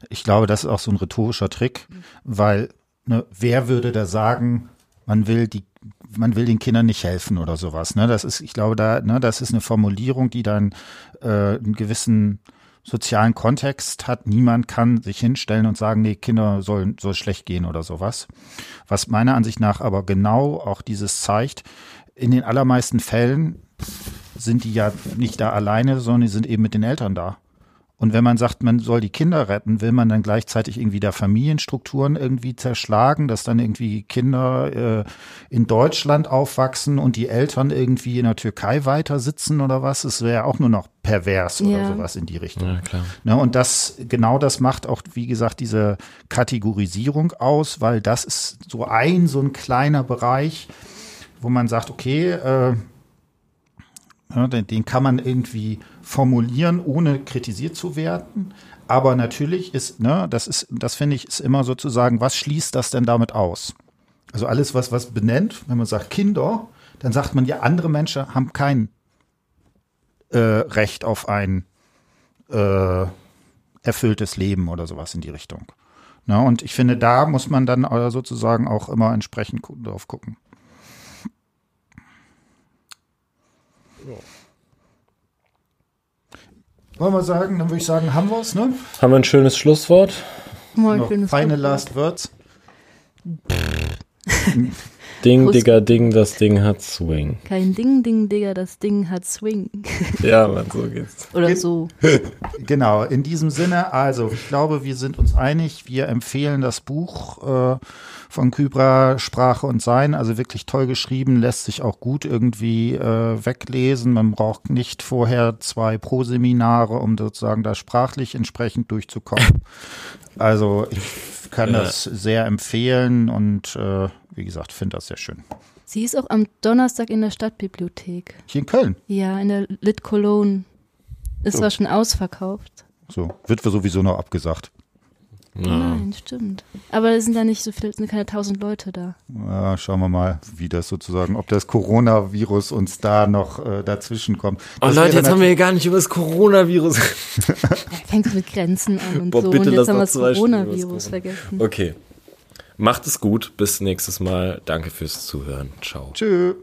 ich glaube, das ist auch so ein rhetorischer Trick, weil ne, wer würde da sagen, man will die man will den Kindern nicht helfen oder sowas. Ne? Das ist, ich glaube, da, ne, das ist eine Formulierung, die dann äh, einen gewissen sozialen Kontext hat. Niemand kann sich hinstellen und sagen, nee, Kinder sollen soll schlecht gehen oder sowas. Was meiner Ansicht nach aber genau auch dieses zeigt, in den allermeisten Fällen sind die ja nicht da alleine, sondern die sind eben mit den Eltern da. Und wenn man sagt, man soll die Kinder retten, will man dann gleichzeitig irgendwie da Familienstrukturen irgendwie zerschlagen, dass dann irgendwie Kinder äh, in Deutschland aufwachsen und die Eltern irgendwie in der Türkei weiter sitzen oder was? Es wäre auch nur noch pervers oder Ja. sowas in die Richtung. Ja, klar. Ne, und das, genau das macht auch, wie gesagt, diese Kategorisierung aus, weil das ist so ein, so ein kleiner Bereich, wo man sagt, okay, äh, ja, den, den kann man irgendwie formulieren, ohne kritisiert zu werden. Aber natürlich ist, ne, das ist, das finde ich, ist immer sozusagen, was schließt das denn damit aus? Also alles, was was benennt, wenn man sagt Kinder, dann sagt man ja, andere Menschen haben kein äh, Recht auf ein äh, erfülltes Leben oder sowas in die Richtung. Na, und ich finde, da muss man dann äh, sozusagen auch immer entsprechend drauf gucken. Wollen wir sagen, dann würde ich sagen, haben wir es, ne? Haben wir ein schönes Schlusswort? Moin, Noch schönes feine Schlusswort. Last Words. Ding. Digga, Ding, das Ding hat Swing. Kein Ding, Ding, Digga, das Ding hat Swing. Ja, man, so geht's. Oder so. Genau, in diesem Sinne, also ich glaube, wir sind uns einig, wir empfehlen das Buch äh, von Kybra Sprache und Sein, also wirklich toll geschrieben, lässt sich auch gut irgendwie äh, weglesen. Man braucht nicht vorher zwei Pro-Seminare, um sozusagen da sprachlich entsprechend durchzukommen. Also ich kann Ja. das sehr empfehlen und äh, wie gesagt, finde das sehr schön. Sie ist auch am Donnerstag in der Stadtbibliothek. Hier in Köln. Ja, in der Lit Cologne. Ist So. zwar schon ausverkauft. So, wird sowieso noch abgesagt. Ja. Nein, stimmt. Aber es sind da nicht so viele, es sind keine tausend Leute da. Ja, schauen wir mal, wie das sozusagen, ob das Coronavirus uns da noch äh, dazwischen kommt. Oh Das Leute, wäre jetzt haben wir hier gar nicht über das Coronavirus. Fängt mit Grenzen an und Boah, so. bitte und lass jetzt haben wir das Coronavirus Corona. vergessen. Okay. Macht es gut. Bis nächstes Mal. Danke fürs Zuhören. Ciao. Tschö.